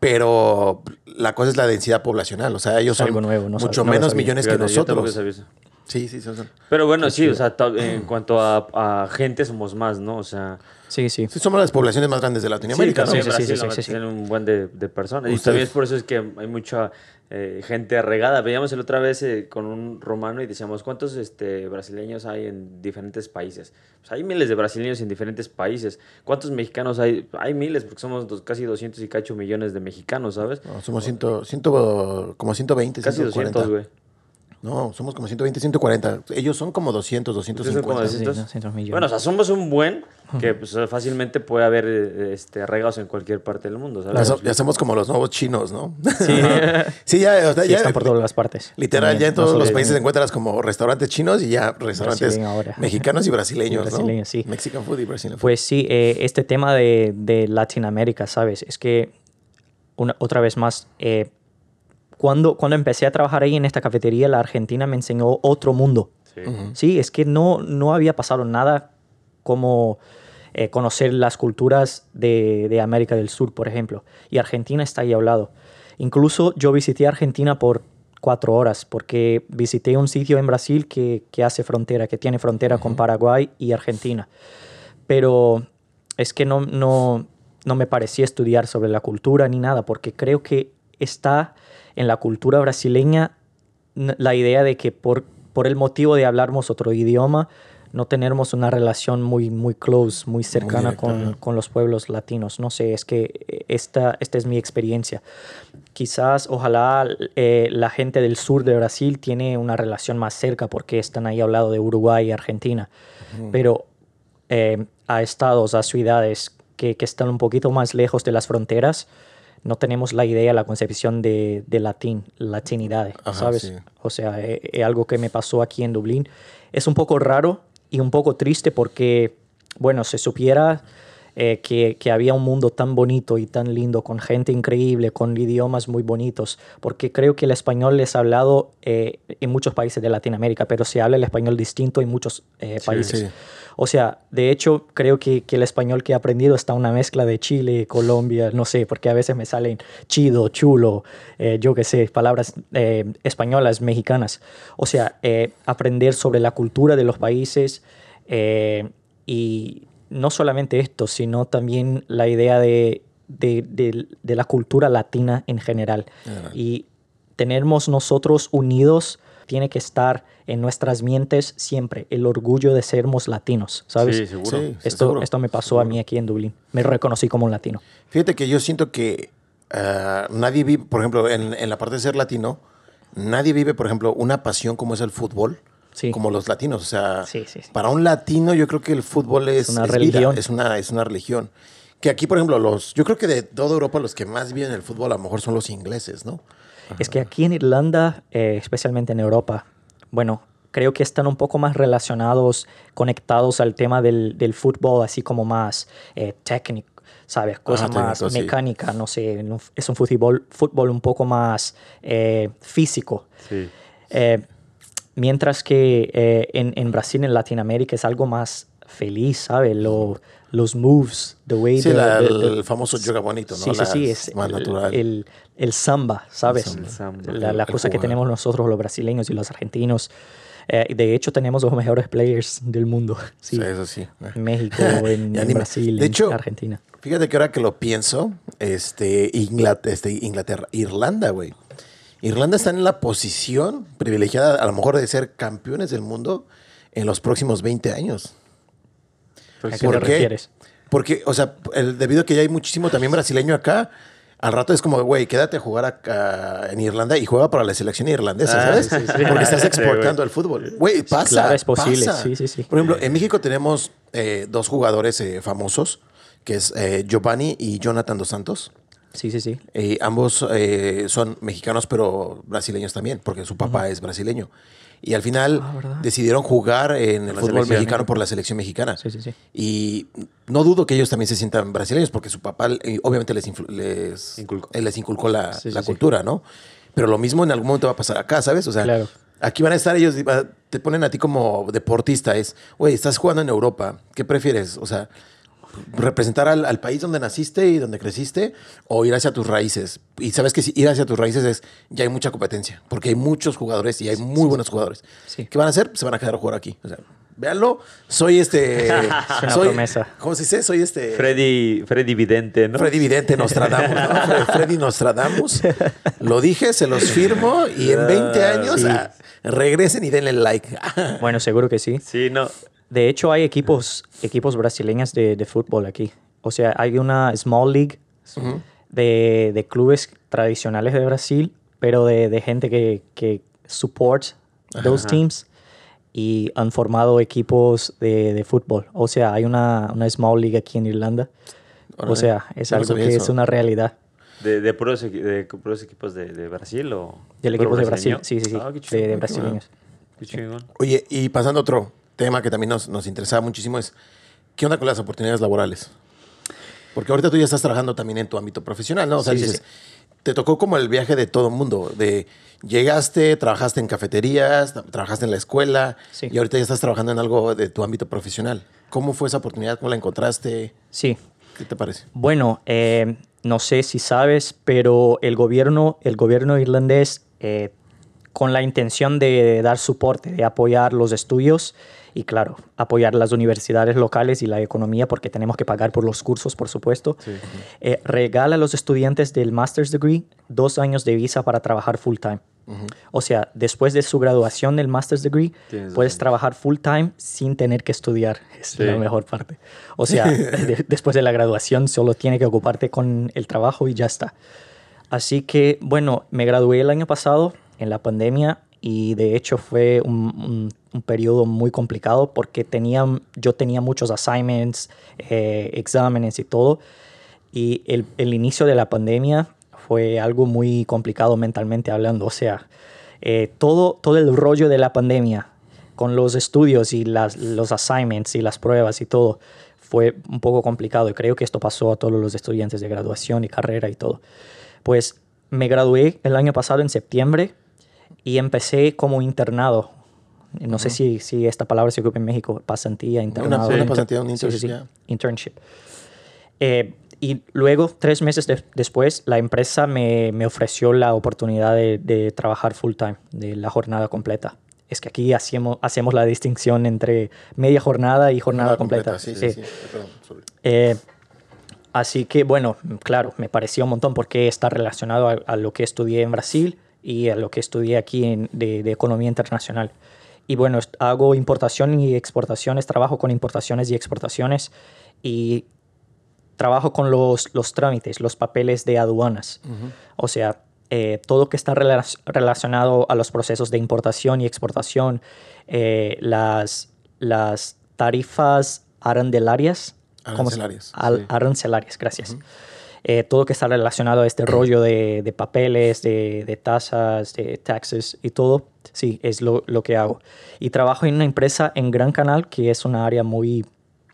Pero la cosa es la densidad poblacional. O sea, ellos Es son algo nuevo, no sab- mucho no menos sabía. millones que Fíjate, nosotros. sabía eso. Sí, sí, son- son- Pero bueno, sí, o sea, en cuanto a, a gente somos más, ¿no? O sea, Sí, sí. sí, somos las poblaciones más grandes de Latinoamérica, sí, ¿no? también Sí, sí, sí, sí, un buen de, de personas. Y también es por eso es que hay mucha eh, gente regada. Veíamos el otra vez eh, con un romano y decíamos, ¿cuántos este, brasileños hay en diferentes países? Pues hay miles de brasileños en diferentes países. ¿Cuántos mexicanos hay? Hay miles, porque somos dos- casi 200 y cacho millones de mexicanos, ¿sabes? No, somos ciento, ciento, como 120, Casi 140. 200, güey. No, somos como 120, 140. Ellos son como 200, Ustedes son como 250. Sí, 200. 200 millones. Bueno, o sea, somos un buen que pues, fácilmente puede haber eh, este, regados en cualquier parte del mundo, Ya, ¿sabes? so- ya somos como los nuevos chinos, ¿no? Sí, *laughs* sí, ya, o sea, Sí, ya están por todas las partes. literal, También, ya en todos los países encuentras como restaurantes chinos y ya restaurantes Brasileño ahora. mexicanos y brasileños, *laughs* Y brasileños, ¿no? sí. Mexican food y food. Pues sí, eh, este tema de, de Latinoamérica, ¿sabes? Es que, una, otra vez más, eh, cuando, cuando empecé a trabajar ahí en esta cafetería, la Argentina me enseñó otro mundo. Sí. Sí, es que no, no había pasado nada como eh, conocer las culturas de, de América del Sur, por ejemplo. Y Argentina está ahí a un lado. Incluso yo visité Argentina por cuatro horas porque visité un sitio en Brasil que, que hace frontera, que tiene frontera con Paraguay y Argentina. Pero es que no, no, no me parecía estudiar sobre la cultura ni nada, porque creo que está en la cultura brasileña la idea de que por, por el motivo de hablarmos otro idioma, no tenemos una relación muy, muy close, muy cercana directa, con, con los pueblos latinos. No sé, es que esta, esta es mi experiencia. Quizás, ojalá eh, la gente del sur de Brasil tiene una relación más cerca porque están ahí al lado de Uruguay y Argentina. Pero eh, a estados, a ciudades que, que están un poquito más lejos de las fronteras, no tenemos la idea, la concepción de, de latín, latinidad, ¿sabes? sí. O sea, es algo que me pasó aquí en Dublín. Es un poco raro y un poco triste porque, bueno, se supiera eh, que, que había un mundo tan bonito y tan lindo, con gente increíble, con idiomas muy bonitos, porque creo que el español es hablado eh, en muchos países de Latinoamérica, pero se habla el español distinto en muchos eh, países. sí. O sea, de hecho, creo que, que el español que he aprendido está una mezcla de Chile, Colombia, no sé, porque a veces me salen chido, chulo, eh, yo qué sé, palabras eh, españolas, mexicanas. O sea, eh, aprender sobre la cultura de los países y no solamente esto, sino también la idea de, de, de- de la cultura latina en general. Y tenernos nosotros unidos tiene que estar en nuestras mentes siempre el orgullo de sermos latinos, ¿sabes? Sí, seguro. Sí. Esto, seguro, esto me pasó a mí aquí en Dublín. Me reconocí como un latino. Fíjate que yo siento que ah, nadie vive, por ejemplo, en, en la parte de ser latino, nadie vive, por ejemplo, una pasión como es el fútbol, Sí. como los latinos. O sea, Sí, sí, sí. para un latino yo creo que el fútbol es, una es vida, religión. es, una, es una religión. Que aquí, por ejemplo, los, yo creo que de toda Europa los que más viven el fútbol a lo mejor son los ingleses, ¿no? Es que aquí en Irlanda, eh, especialmente en Europa, bueno, creo que están un poco más relacionados, conectados al tema del, del fútbol, así como más eh, técnico, ¿sabes? Cosa más técnico, sí. mecánica, no sé, es un fútbol, fútbol un poco más eh, físico. Sí. Eh, mientras que en, en Brasil, en Latinoamérica, es algo más feliz, ¿sabes? Lo- los moves, the way Sí, the- la- the- el, the- el famoso yoga bonito, ¿no? Sí, sí, sí, es más el, natural. el, el samba, ¿sabes? El samba. La, la El cosa que tenemos nosotros los brasileños y los argentinos. Eh, de hecho, tenemos los mejores players del mundo. *laughs* Sí. Sí, eso sí. En México, *laughs* en, en Brasil, de en hecho, Argentina. Fíjate que ahora que lo pienso, este, Inglaterra, este, Inglaterra Irlanda, güey. Irlanda está en la posición privilegiada, a lo mejor, de ser campeones del mundo en los próximos 20 años. ¿A qué ¿por te qué? refieres? Porque, o sea, el- debido a que ya hay muchísimo también brasileño acá, al rato es como, güey, quédate a jugar acá en Irlanda y juega para la selección irlandesa, Ah, ¿sabes? sí, sí, sí. Porque estás Sí, exportando el fútbol. Güey, pasa. Claro, es posible. pasa. Sí, sí, sí. Por ejemplo, en México tenemos eh, dos jugadores eh, famosos, que es eh, Giovanni y Jonathan Dos Santos. Sí, sí, sí. Eh, ambos eh, son mexicanos, pero brasileños también, porque su papá es brasileño. Y al final Ah, decidieron jugar en el fútbol mexicano por la selección mexicana. Sí, sí, sí. Y no dudo que ellos también se sientan brasileños, porque su papá eh, obviamente les, les, Inculcó. eh, les inculcó la, Sí, la sí. cultura, ¿no? Pero lo mismo en algún momento va a pasar acá, ¿sabes? O sea, Claro. aquí van a estar ellos, te ponen a ti como deportista, es, güey, estás jugando en Europa, ¿qué prefieres? O sea, representar al, al país donde naciste y donde creciste o ir hacia tus raíces. Y sabes que si ir hacia tus raíces es, ya hay mucha competencia, porque hay muchos jugadores y hay muy buenos jugadores. Sí. ¿Qué van a hacer? Se van a quedar a jugar aquí. O sea, véanlo, soy este... *laughs* una soy, promesa. ¿Cómo se dice? Soy este... Freddy, Freddy Vidente, ¿no? Freddy Vidente Nostradamus, ¿no? Fre- Freddy Nostradamus. *laughs* Lo dije, se los firmo y en 20 años Sí. ah, regresen y denle like. Bueno, seguro que sí. Sí, no. De hecho, hay equipos, equipos brasileños de, de fútbol aquí. O sea, hay una small league de, de clubes tradicionales de Brasil, pero de, de gente que, que support those teams y han formado equipos de, de fútbol. O sea, hay una, una small league aquí en Irlanda. Órale. O sea, es algo que eso. es una realidad. ¿De, de, puros, de puros equipos de, de Brasil o...? Del equipo de Brasil. Sí, sí, sí. Ah, qué de, brasileños. Qué chingón. Oye, y pasando a otro tema que también nos, nos interesaba muchísimo es, ¿qué onda con las oportunidades laborales? Porque ahorita tú ya estás trabajando también en tu ámbito profesional, ¿no? O sea, Sí, sí, dices, te tocó como el viaje de todo mundo, de llegaste, trabajaste en cafeterías, tra- trabajaste en la escuela Sí. y ahorita ya estás trabajando en algo de tu ámbito profesional. ¿Cómo fue esa oportunidad? ¿Cómo la encontraste? Sí, ¿Qué te parece? Bueno, eh, no sé si sabes, pero el gobierno, el gobierno irlandés, eh, con la intención de dar soporte, de apoyar los estudios y claro, apoyar las universidades locales y la economía porque tenemos que pagar por los cursos, por supuesto. Eh, regala a los estudiantes del master's degree dos años de visa para trabajar full time. O sea, después de su graduación del master's degree, puedes trabajar full time sin tener que estudiar. Es la mejor parte. O sea, *laughs* después de la graduación solo tiene que ocuparte con el trabajo y ya está. Así que, bueno, me gradué el año pasado en la pandemia y de hecho fue un, un, periodo muy complicado porque tenía, yo tenía muchos assignments, eh, exámenes y todo. Y el, el, inicio de la pandemia fue algo muy complicado mentalmente hablando. O sea, eh, todo, todo el rollo de la pandemia con los estudios y las, los assignments y las pruebas y todo fue un poco complicado. Y creo que esto pasó a todos los estudiantes de graduación y carrera y todo. Pues me gradué el año pasado en septiembre y empecé como internado. No sé si, si esta palabra se ocupa en México, pasantía, internado. Una, pasantía, un internship. Sí, sí, internship. Eh, y luego, tres meses después, la empresa me, me, ofreció la oportunidad de, de, trabajar full time, de la jornada completa. Es que aquí hacemos, hacemos la distinción entre media jornada y jornada, completa. Sí, sí, sí. Eh, así que, bueno, claro, me pareció un montón porque está relacionado a, a, lo que estudié en Brasil y a lo que estudié aquí en, de, de economía internacional. Y bueno, hago importación y exportaciones, trabajo con importaciones y exportaciones y trabajo con los, los trámites, los papeles de aduanas. O sea, eh, todo que está relacionado a los procesos de importación y exportación, eh, las, las tarifas arandelarias. Arancelarias. Al, Arancelarias, gracias. Eh, todo que está relacionado a este *clears throat* rollo de, de papeles, de, de, tasas, de taxes y todo, sí, es lo, lo, que hago. Y trabajo en una empresa en Gran Canal, que es una área muy,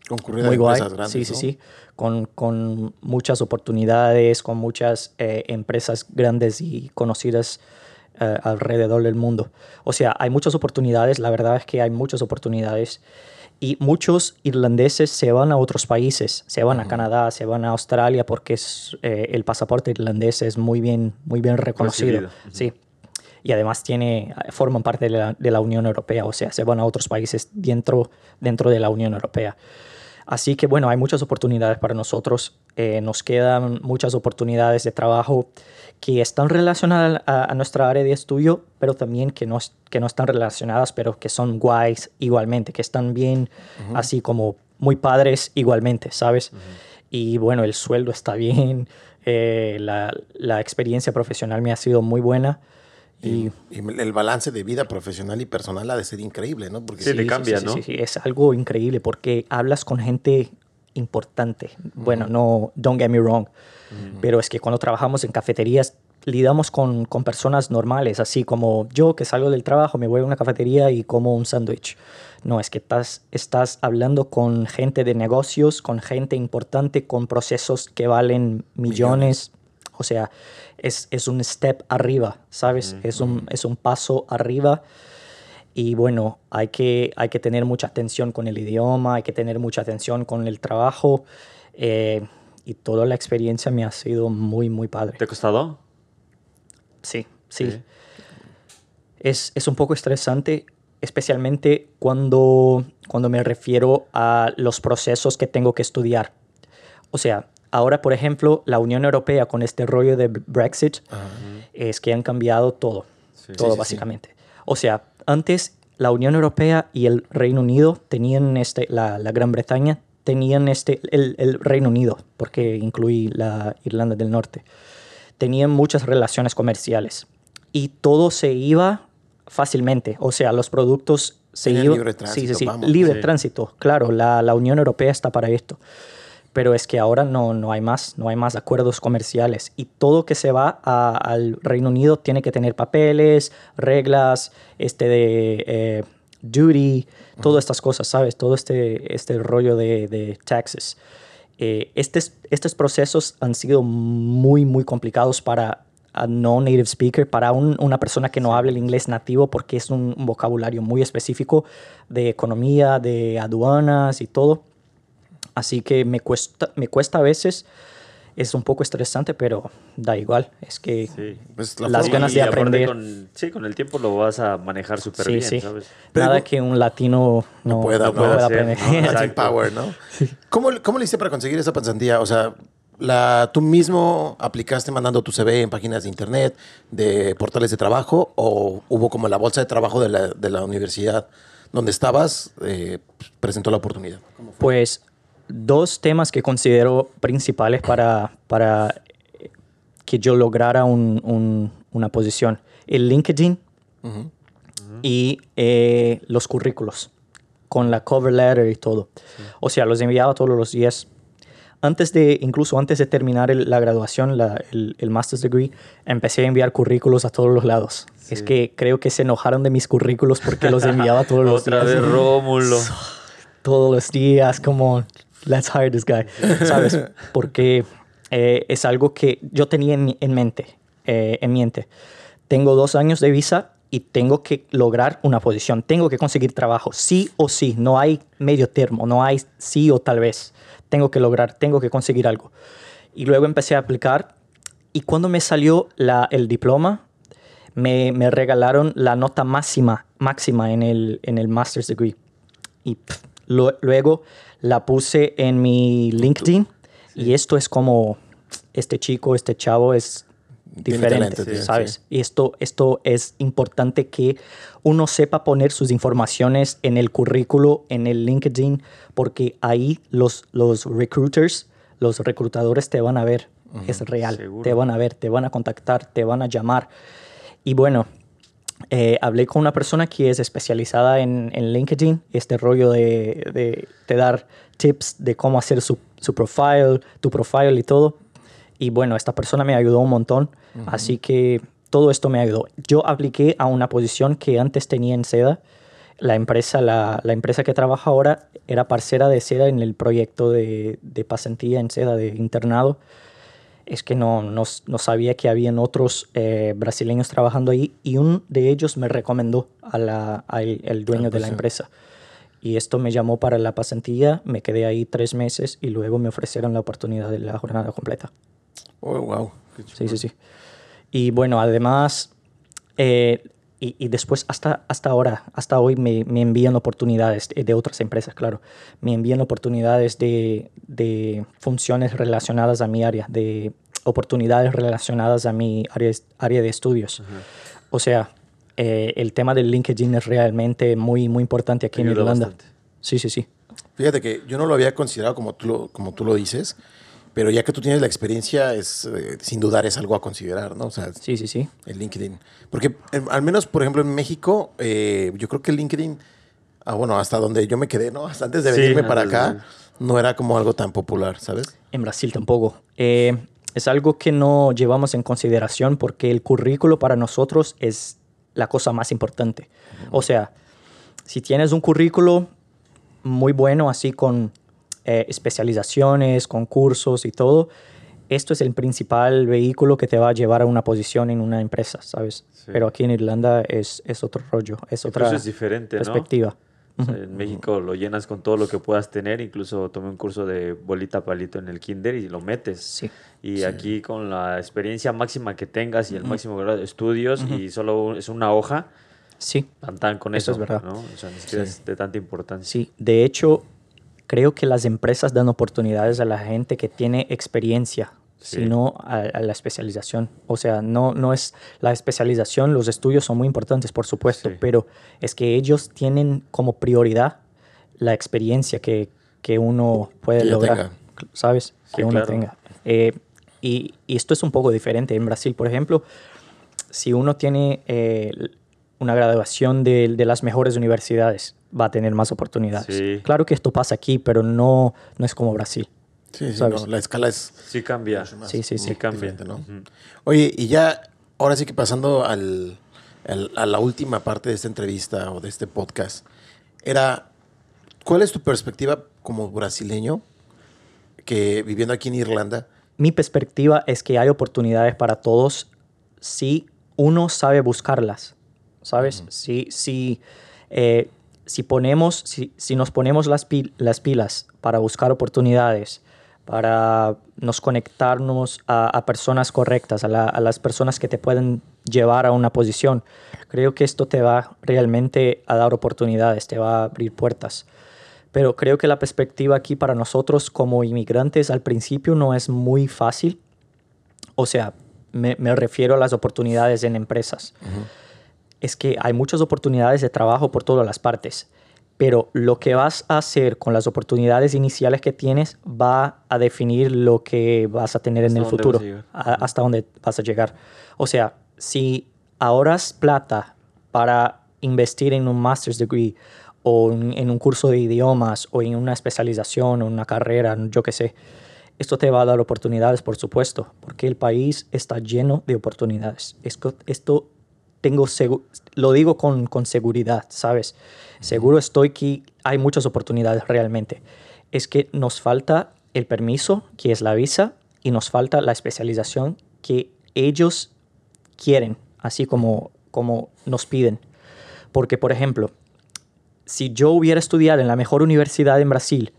Concurrida muy guay. Grandes, sí, sí, ¿no? sí. Con, con, muchas oportunidades, con muchas eh, empresas grandes y conocidas eh, alrededor del mundo. O sea, hay muchas oportunidades, la verdad es que hay muchas oportunidades. Y muchos irlandeses se van a otros países, se van a Canadá, se van a Australia porque es, eh, el pasaporte irlandés es muy bien, muy bien reconocido. Sí. Y además tiene, forman parte de la, de la, Unión Europea, o sea, se van a otros países dentro, dentro de la Unión Europea. Así que bueno, hay muchas oportunidades para nosotros. Eh, nos quedan muchas oportunidades de trabajo que están relacionadas a, a, nuestra área de estudio, pero también que no, que no están relacionadas, pero que son guays igualmente, que están bien, uh -huh. así como muy padres igualmente, ¿sabes? Uh -huh. Y bueno, el sueldo está bien, eh, la, la, experiencia profesional me ha sido muy buena. Y, y, el balance de vida profesional y personal ha de ser increíble, ¿no? Porque sí, sí te cambia, sí, ¿no? Sí, sí, es algo increíble porque hablas con gente importante. Uh -huh. Bueno, no, don't get me wrong, uh -huh. pero es que cuando trabajamos en cafeterías lidamos con, con, personas normales, así como yo que salgo del trabajo, me voy a una cafetería y como un sándwich. No, es que estás, estás hablando con gente de negocios, con gente importante, con procesos que valen millones. millones. O sea, es, es, un step arriba, ¿sabes? Uh -huh. es, un, es un paso arriba. Y bueno, hay que, hay que tener mucha atención con el idioma, hay que tener mucha atención con el trabajo. Eh, y toda la experiencia me ha sido muy, muy padre. ¿Te ha costado? Sí, sí. sí. Es, es, un poco estresante, especialmente cuando, cuando me refiero a los procesos que tengo que estudiar. O sea, ahora, por ejemplo, la Unión Europea con este rollo de Brexit uh -huh. es que han cambiado todo, sí, todo sí, básicamente. Sí. O sea, antes la Unión Europea y el Reino Unido tenían este, la, la Gran Bretaña tenían este, el, el Reino Unido, porque incluí la Irlanda del Norte tenían muchas relaciones comerciales y todo se iba fácilmente. O sea, los productos se iban. Libre tránsito. Sí, sí, sí. Vamos. Libre sí. tránsito, claro. La, la, Unión Europea está para esto. Pero es que ahora no, no hay más, no hay más acuerdos comerciales. Y todo que se va a, al Reino Unido tiene que tener papeles, reglas, este de eh, duty, todas uh -huh. estas cosas, ¿sabes? Todo este, este rollo de, de taxes. Eh, estos, estos procesos han sido muy, muy complicados para a no native speaker, para un, una persona que no hable el inglés nativo, porque es un, un, vocabulario muy específico de economía, de aduanas y todo. Así que me cuesta, me cuesta a veces es un poco estresante, pero da igual. Es que Sí. Pues la las ganas de aprender. con- sí, con el tiempo lo vas a manejar súper Sí, bien, sí. ¿sabes? Pero Nada que un latino no, pueda, no ¿no? pueda hacer, aprender. ¿no? Power, ¿no? ¿Cómo, ¿Cómo le hiciste para conseguir esa pasantía? O sea, la, ¿tú mismo aplicaste mandando tu CV en páginas de internet, de portales de trabajo, o hubo como la bolsa de trabajo de la, de la universidad donde estabas, eh, presentó la oportunidad? Pues dos temas que considero principales para, para que yo lograra un- un- una posición. El LinkedIn y eh, los currículos con la cover letter y todo. O sea, los enviaba todos los días. Antes de, incluso antes de terminar el- la graduación, la- el, el master's degree, empecé a enviar currículos a todos los lados. Es que creo que se enojaron de mis currículos porque los enviaba todos *laughs* los Otra días vez Rómulo. *laughs* todos los días, como, let's hire this guy, ¿sabes? *laughs* Porque eh, es algo que yo tenía en, en mente, eh, en mente. Tengo dos años de visa y tengo que lograr una posición, tengo que conseguir trabajo, sí o sí, no hay medio termo, no hay sí o tal vez, tengo que lograr, tengo que conseguir algo. Y luego empecé a aplicar y cuando me salió la, el diploma, me, me regalaron la nota máxima, máxima en el, en el master's degree y pff, lo- luego la puse en mi LinkedIn y esto es como este chico, este chavo es diferente, talento, ¿sabes? sí. Y esto, esto es importante que uno sepa poner sus informaciones en el currículo, en el LinkedIn, porque ahí los, los recruiters, los reclutadores te van a ver, es real, Seguro. te van a ver, te van a contactar, te van a llamar. Y bueno, eh, hablé con una persona que es especializada en, en LinkedIn, este rollo de, de, de dar tips de cómo hacer su, su profile, tu profile y todo. Y bueno, esta persona me ayudó un montón, así que todo esto me ayudó. Yo apliqué a una posición que antes tenía en SEDA. La empresa, la, la empresa que trabaja ahora era parcera de SEDA en el proyecto de, de pasantía en SEDA, de internado es que no, no, no sabía que habían otros eh, brasileños trabajando ahí y uno de ellos me recomendó a al el dueño de la pues, empresa. Y esto me llamó para la pasantía, me quedé ahí tres meses y luego me ofrecieron la oportunidad de la jornada completa. Oh, wow. Sí, sí, sí. Y bueno, además, eh, y, y después hasta, hasta ahora, hasta hoy me, me envían oportunidades de, de otras empresas, claro. Me envían oportunidades de, de funciones relacionadas a mi área, de oportunidades relacionadas a mi área, área de estudios. O sea, eh, el tema del LinkedIn es realmente muy, muy importante aquí en Ayuda Irlanda. bastante. Sí, sí, sí. Fíjate que yo no lo había considerado como tú lo, como tú lo dices, pero ya que tú tienes la experiencia, es eh, sin dudar es algo a considerar, ¿no? O sea, Sí, sí, sí. el LinkedIn. Porque eh, al menos, por ejemplo, en México, eh, yo creo que el LinkedIn, ah, bueno, hasta donde yo me quedé, ¿no? *laughs* Hasta antes de Sí, venirme para acá, no era como algo tan popular, ¿sabes? En Brasil tampoco. Eh, es algo que no llevamos en consideración porque el currículo para nosotros es la cosa más importante. O sea, si tienes un currículo muy bueno, así con eh, especializaciones, con cursos y todo, esto es el principal vehículo que te va a llevar a una posición en una empresa, ¿sabes? Sí. Pero aquí en Irlanda es, es otro rollo, es otra es diferente, ¿no? perspectiva. O sea, en México lo llenas con todo lo que puedas tener. Incluso tomé un curso de bolita palito en el kinder y lo metes. Sí. Y aquí con la experiencia máxima que tengas y el máximo grado de estudios y solo es una hoja, Sí, tan tan con Eso eso. es verdad. ¿no? O sea, ni siquiera es de tanta importancia. Sí, de hecho, creo que las empresas dan oportunidades a la gente que tiene experiencia, Sí. sino a, a la especialización. O sea, no, no es la especialización, los estudios son muy importantes, por supuesto, Sí. pero es que ellos tienen como prioridad la experiencia que, que uno puede Que lograr, tenga. ¿sabes? Sí, que uno claro. tenga. Eh, y, y esto es un poco diferente. En Brasil, por ejemplo, si uno tiene eh, una graduación de, de las mejores universidades, va a tener más oportunidades. Sí. Claro que esto pasa aquí, pero no, no es como Brasil. Sí, sí, ¿Sabes? no, la escala es Sí cambia. Sí, sí, sí. Cambia. ¿no? Oye, y ya, ahora sí que pasando al, al- a la última parte de esta entrevista o de este podcast, era, ¿cuál es tu perspectiva como brasileño que viviendo aquí en Irlanda? Mi perspectiva es que hay oportunidades para todos si uno sabe buscarlas, ¿sabes? Si, si, eh, si, ponemos, si, si nos ponemos las, pil- las pilas para buscar oportunidades, para nos conectarnos a, a personas correctas, a las personas que te pueden llevar a una posición. Creo que esto te va realmente a dar oportunidades, te va a abrir puertas. Pero creo que la perspectiva aquí para nosotros como inmigrantes al principio no es muy fácil. O sea, me, me refiero a las oportunidades en empresas. Es que hay muchas oportunidades de trabajo por todas las partes, pero lo que vas a hacer con las oportunidades iniciales que tienes va a definir lo que vas a tener en el futuro, a hasta dónde vas a llegar. O sea, si ahorras plata para investir en un master's degree o en, en un curso de idiomas o en una especialización o una carrera, yo qué sé, esto te va a dar oportunidades, por supuesto, porque el país está lleno de oportunidades. Esto, esto tengo lo digo con, con seguridad, ¿sabes? Seguro estoy que hay muchas oportunidades realmente. Es que nos falta el permiso, que es la visa, y nos falta la especialización que ellos quieren, así como, como nos piden. Porque, por ejemplo, si yo hubiera estudiado en la mejor universidad en Brasil,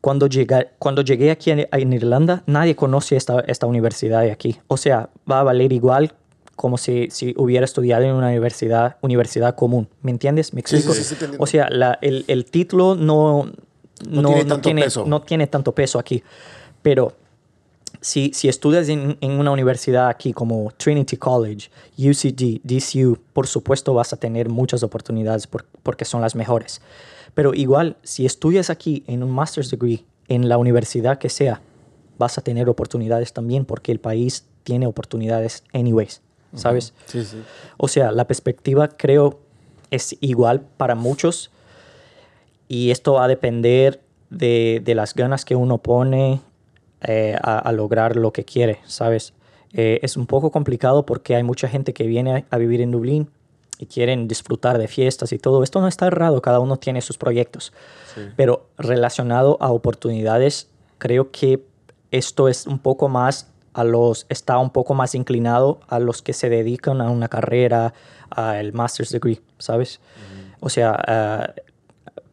cuando, llega, cuando llegué aquí en, en Irlanda, nadie conoce esta, esta universidad de aquí. O sea, va a valer igual como si, si hubiera estudiado en una universidad, universidad común. ¿Me entiendes? ¿Me Sí, sí, explico? sí, sí, entiendo. o sea, la- el, el título no, No tiene tanto peso. no tiene tanto peso aquí. Pero si, si estudias en, en una universidad aquí como Trinity College, UCD, DCU, por supuesto vas a tener muchas oportunidades por- porque son las mejores. Pero igual, si estudias aquí en un master's degree, en la universidad que sea, vas a tener oportunidades también porque el país tiene oportunidades anyways, ¿sabes? Sí, sí. O sea, la perspectiva creo es igual para muchos y esto va a depender de, de las ganas que uno pone eh, a, a lograr lo que quiere, ¿sabes? Eh, es un poco complicado porque hay mucha gente que viene a, a vivir en Dublín y quieren disfrutar de fiestas y todo. Esto no está errado, cada uno tiene sus proyectos. Pero relacionado a oportunidades, creo que esto es un poco más a los, está un poco más inclinado a los que se dedican a una carrera, al master's degree, ¿sabes? O sea, ah,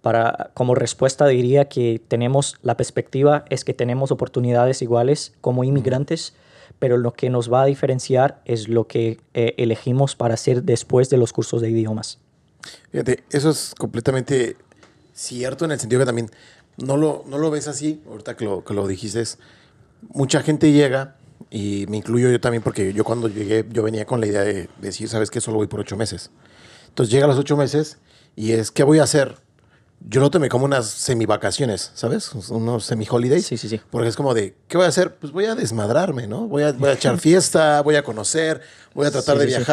para, como respuesta diría que tenemos, la perspectiva es que tenemos oportunidades iguales como inmigrantes, pero lo que nos va a diferenciar es lo que eh, elegimos para hacer después de los cursos de idiomas. Fíjate, eso es completamente cierto en el sentido que también no lo, no lo ves así, ahorita que lo, que lo dijiste, es, mucha gente llega, y me incluyo yo también, porque yo cuando llegué, yo venía con la idea de decir, sabes que solo voy por ocho meses. Entonces llega a los ocho meses y es, ¿qué voy a hacer? Yo lo tomé como unas semi-vacaciones, ¿sabes? Unos semi-holidays. Sí, sí, sí. Porque es como de, ¿qué voy a hacer? Pues voy a desmadrarme, ¿no? Voy a, voy a echar fiesta, voy a conocer, voy a tratar Sí, de sí, sí.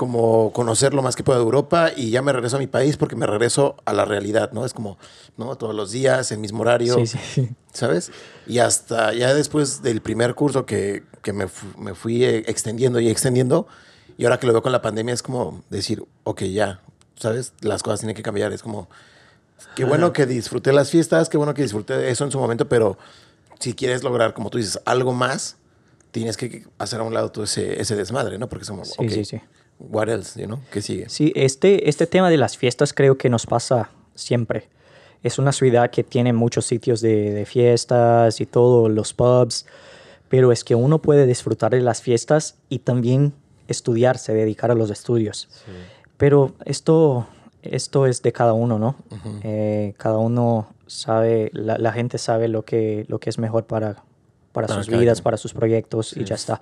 Como conocer lo más que pueda de Europa y ya me regreso a mi país porque me regreso a la realidad, ¿no? Es como, ¿no? Todos los días, el mismo horario, Sí, sí, sí. ¿sabes? Y hasta ya después del primer curso que, que me, fu- me fui eh, extendiendo y extendiendo, y ahora que lo veo con la pandemia es como decir, ok, ya, ¿sabes? Las cosas tienen que cambiar, es como, qué bueno que disfruté las fiestas, qué bueno que disfruté eso en su momento, pero si quieres lograr, como tú dices, algo más, tienes que hacer a un lado todo ese, ese desmadre, ¿no? Porque somos, Sí, ok, sí, sí. What else, you know? ¿Qué sigue? Sí, este, este tema de las fiestas creo que nos pasa siempre. Es una ciudad que tiene muchos sitios de, de fiestas y todo, los pubs, pero es que uno puede disfrutar de las fiestas y también estudiarse, dedicar a los estudios. Pero esto, esto es de cada uno, ¿no? Eh, cada uno sabe, la, la gente sabe lo que, lo que es mejor para, para Para sus vidas, para sus proyectos y ya está.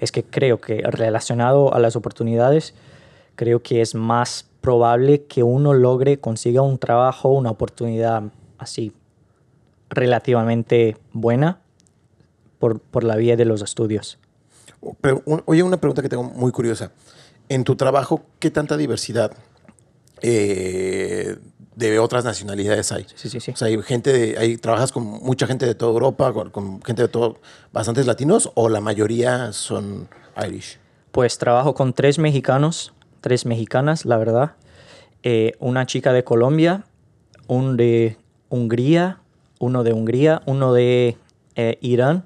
Es que creo que relacionado a las oportunidades, creo que es más probable que uno logre, consiga un trabajo, una oportunidad así relativamente buena por, por la vía de los estudios. Pero, oye, una pregunta que tengo muy curiosa. En tu trabajo, ¿qué tanta diversidad eh, de otras nacionalidades hay? Sí, sí, sí. O sea, hay gente, de- hay, ¿trabajas con mucha gente de toda Europa, con, con gente de todo, bastantes latinos, o la mayoría son Irish? Pues trabajo con tres mexicanos, tres mexicanas, la verdad. Eh, una chica de Colombia, un de Hungría, uno de Hungría, uno de eh, Irán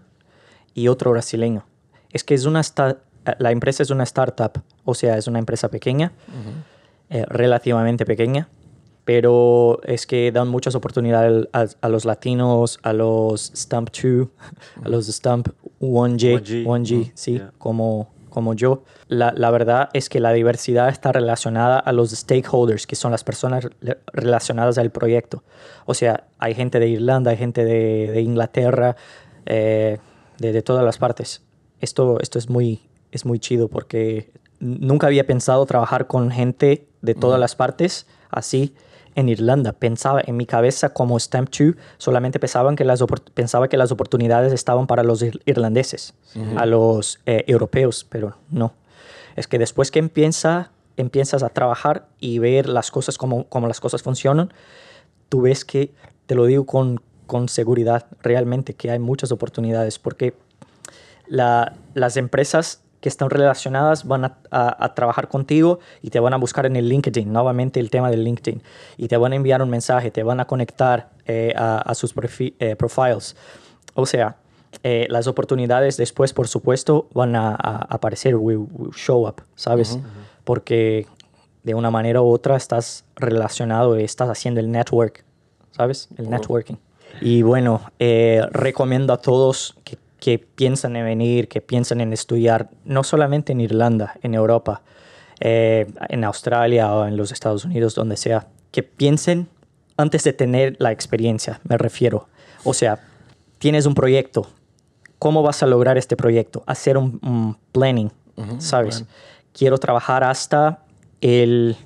y otro brasileño. Es que es una la empresa es una startup, o sea, es una empresa pequeña, eh, relativamente pequeña. Pero es que dan muchas oportunidades a, a los latinos, a los Stump 2, a los Stump 1G, 1G, 1G, mm, sí, yeah. como, como yo. La, la verdad es que la diversidad está relacionada a los stakeholders, que son las personas re- relacionadas al proyecto. O sea, hay gente de Irlanda, hay gente de, de Inglaterra, eh, de, de todas las partes. Esto, esto es, muy, es muy chido porque nunca había pensado trabajar con gente de todas las partes así en Irlanda. Pensaba en mi cabeza como Stamp 2, solamente pensaban que las, pensaba que las oportunidades estaban para los ir- irlandeses, a los eh, europeos, pero no. Es que después que empieza, empiezas a trabajar y ver las cosas como, como las cosas funcionan, tú ves que, te lo digo con, con seguridad, realmente que hay muchas oportunidades, porque la- las empresas que están relacionadas van a, a- a trabajar contigo y te van a buscar en el LinkedIn, nuevamente el tema del LinkedIn, y te van a enviar un mensaje, te van a conectar eh, a, a sus eh, profiles. O sea, eh, las oportunidades después, por supuesto, van a, aparecer, will, will show up, ¿sabes? Porque de una manera u otra estás relacionado, estás haciendo el network, ¿sabes? El networking. Y bueno, eh, recomiendo a todos que, que piensan en venir, que piensan en estudiar, no solamente en Irlanda, en Europa, eh, en Australia o en los Estados Unidos, donde sea, que piensen antes de tener la experiencia, me refiero. O sea, tienes un proyecto, ¿cómo vas a lograr este proyecto? Hacer un, un planning, ¿sabes? Quiero trabajar hasta el,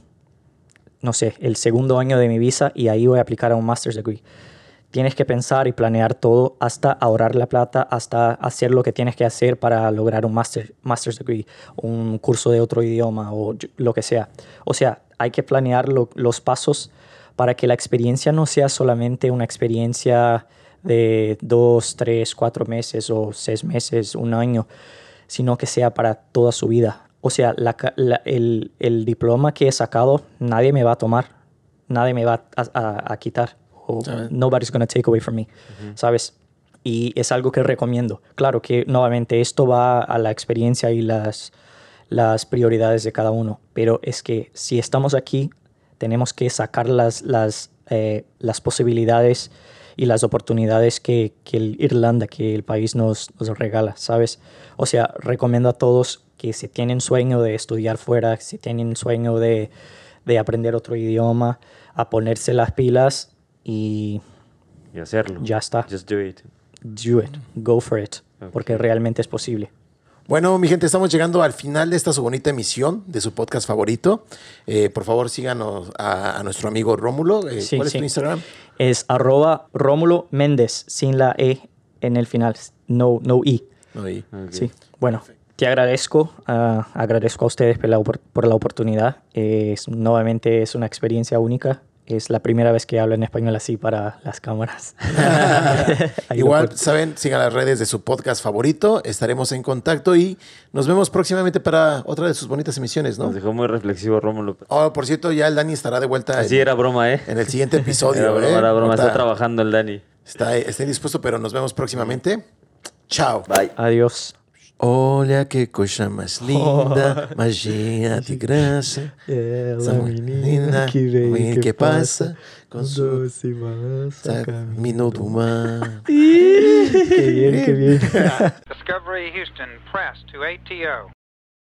no sé, el segundo año de mi visa y ahí voy a aplicar a un master's degree. Tienes que pensar y planear todo hasta ahorrar la plata, hasta hacer lo que tienes que hacer para lograr un master, master's degree, un curso de otro idioma o lo que sea. O sea, hay que planear lo- los pasos para que la experiencia no sea solamente una experiencia de dos, tres, cuatro meses o seis meses, un año, sino que sea para toda su vida. O sea, el, diploma que he sacado nadie me va a tomar, nadie me va a quitar. O nobody's gonna take away from me, ¿sabes? Y es algo que recomiendo. Claro que nuevamente esto va a la experiencia y las, las prioridades de cada uno, pero es que si estamos aquí, tenemos que sacar las, las, eh, las posibilidades y las oportunidades que, que el Irlanda, que el país nos, nos regala, ¿sabes? O sea, recomiendo a todos que si tienen sueño de estudiar fuera, si tienen sueño de, de aprender otro idioma, a ponerse las pilas y Y hacerlo. ya está. Just do it. Do it, go for it, porque realmente es posible. Bueno, mi gente, estamos llegando al final de esta su bonita emisión de su podcast favorito. Eh, por favor, síganos a, a nuestro amigo Rómulo. Eh, Sí, ¿Cuál es sí. tu Instagram? Es arroba Rómulo Méndez, sin la E en el final, no, no I. No. Sí, bueno, te agradezco, ah, agradezco a ustedes por la, opor- por la oportunidad. Es, nuevamente es una experiencia única. Es la primera vez que hablo en español así para las cámaras. *laughs* Igual, saben, sigan las redes de su podcast favorito. Estaremos en contacto y nos vemos próximamente para otra de sus bonitas emisiones, ¿no? Nos dejó muy reflexivo Rómulo. Oh, por cierto, ya el Dani estará de vuelta Así en, era broma, ¿eh? en el siguiente *laughs* episodio. Era broma, ¿eh? era broma. Está trabajando el Dani. Está, está indispuesto, pero nos vemos próximamente. Chao. Bye. Adiós. Olha que coisa mais linda, *laughs* magia de graça. Essa menina que, que passa com su caminho do mar. Bien. Discovery Houston, press to ATO.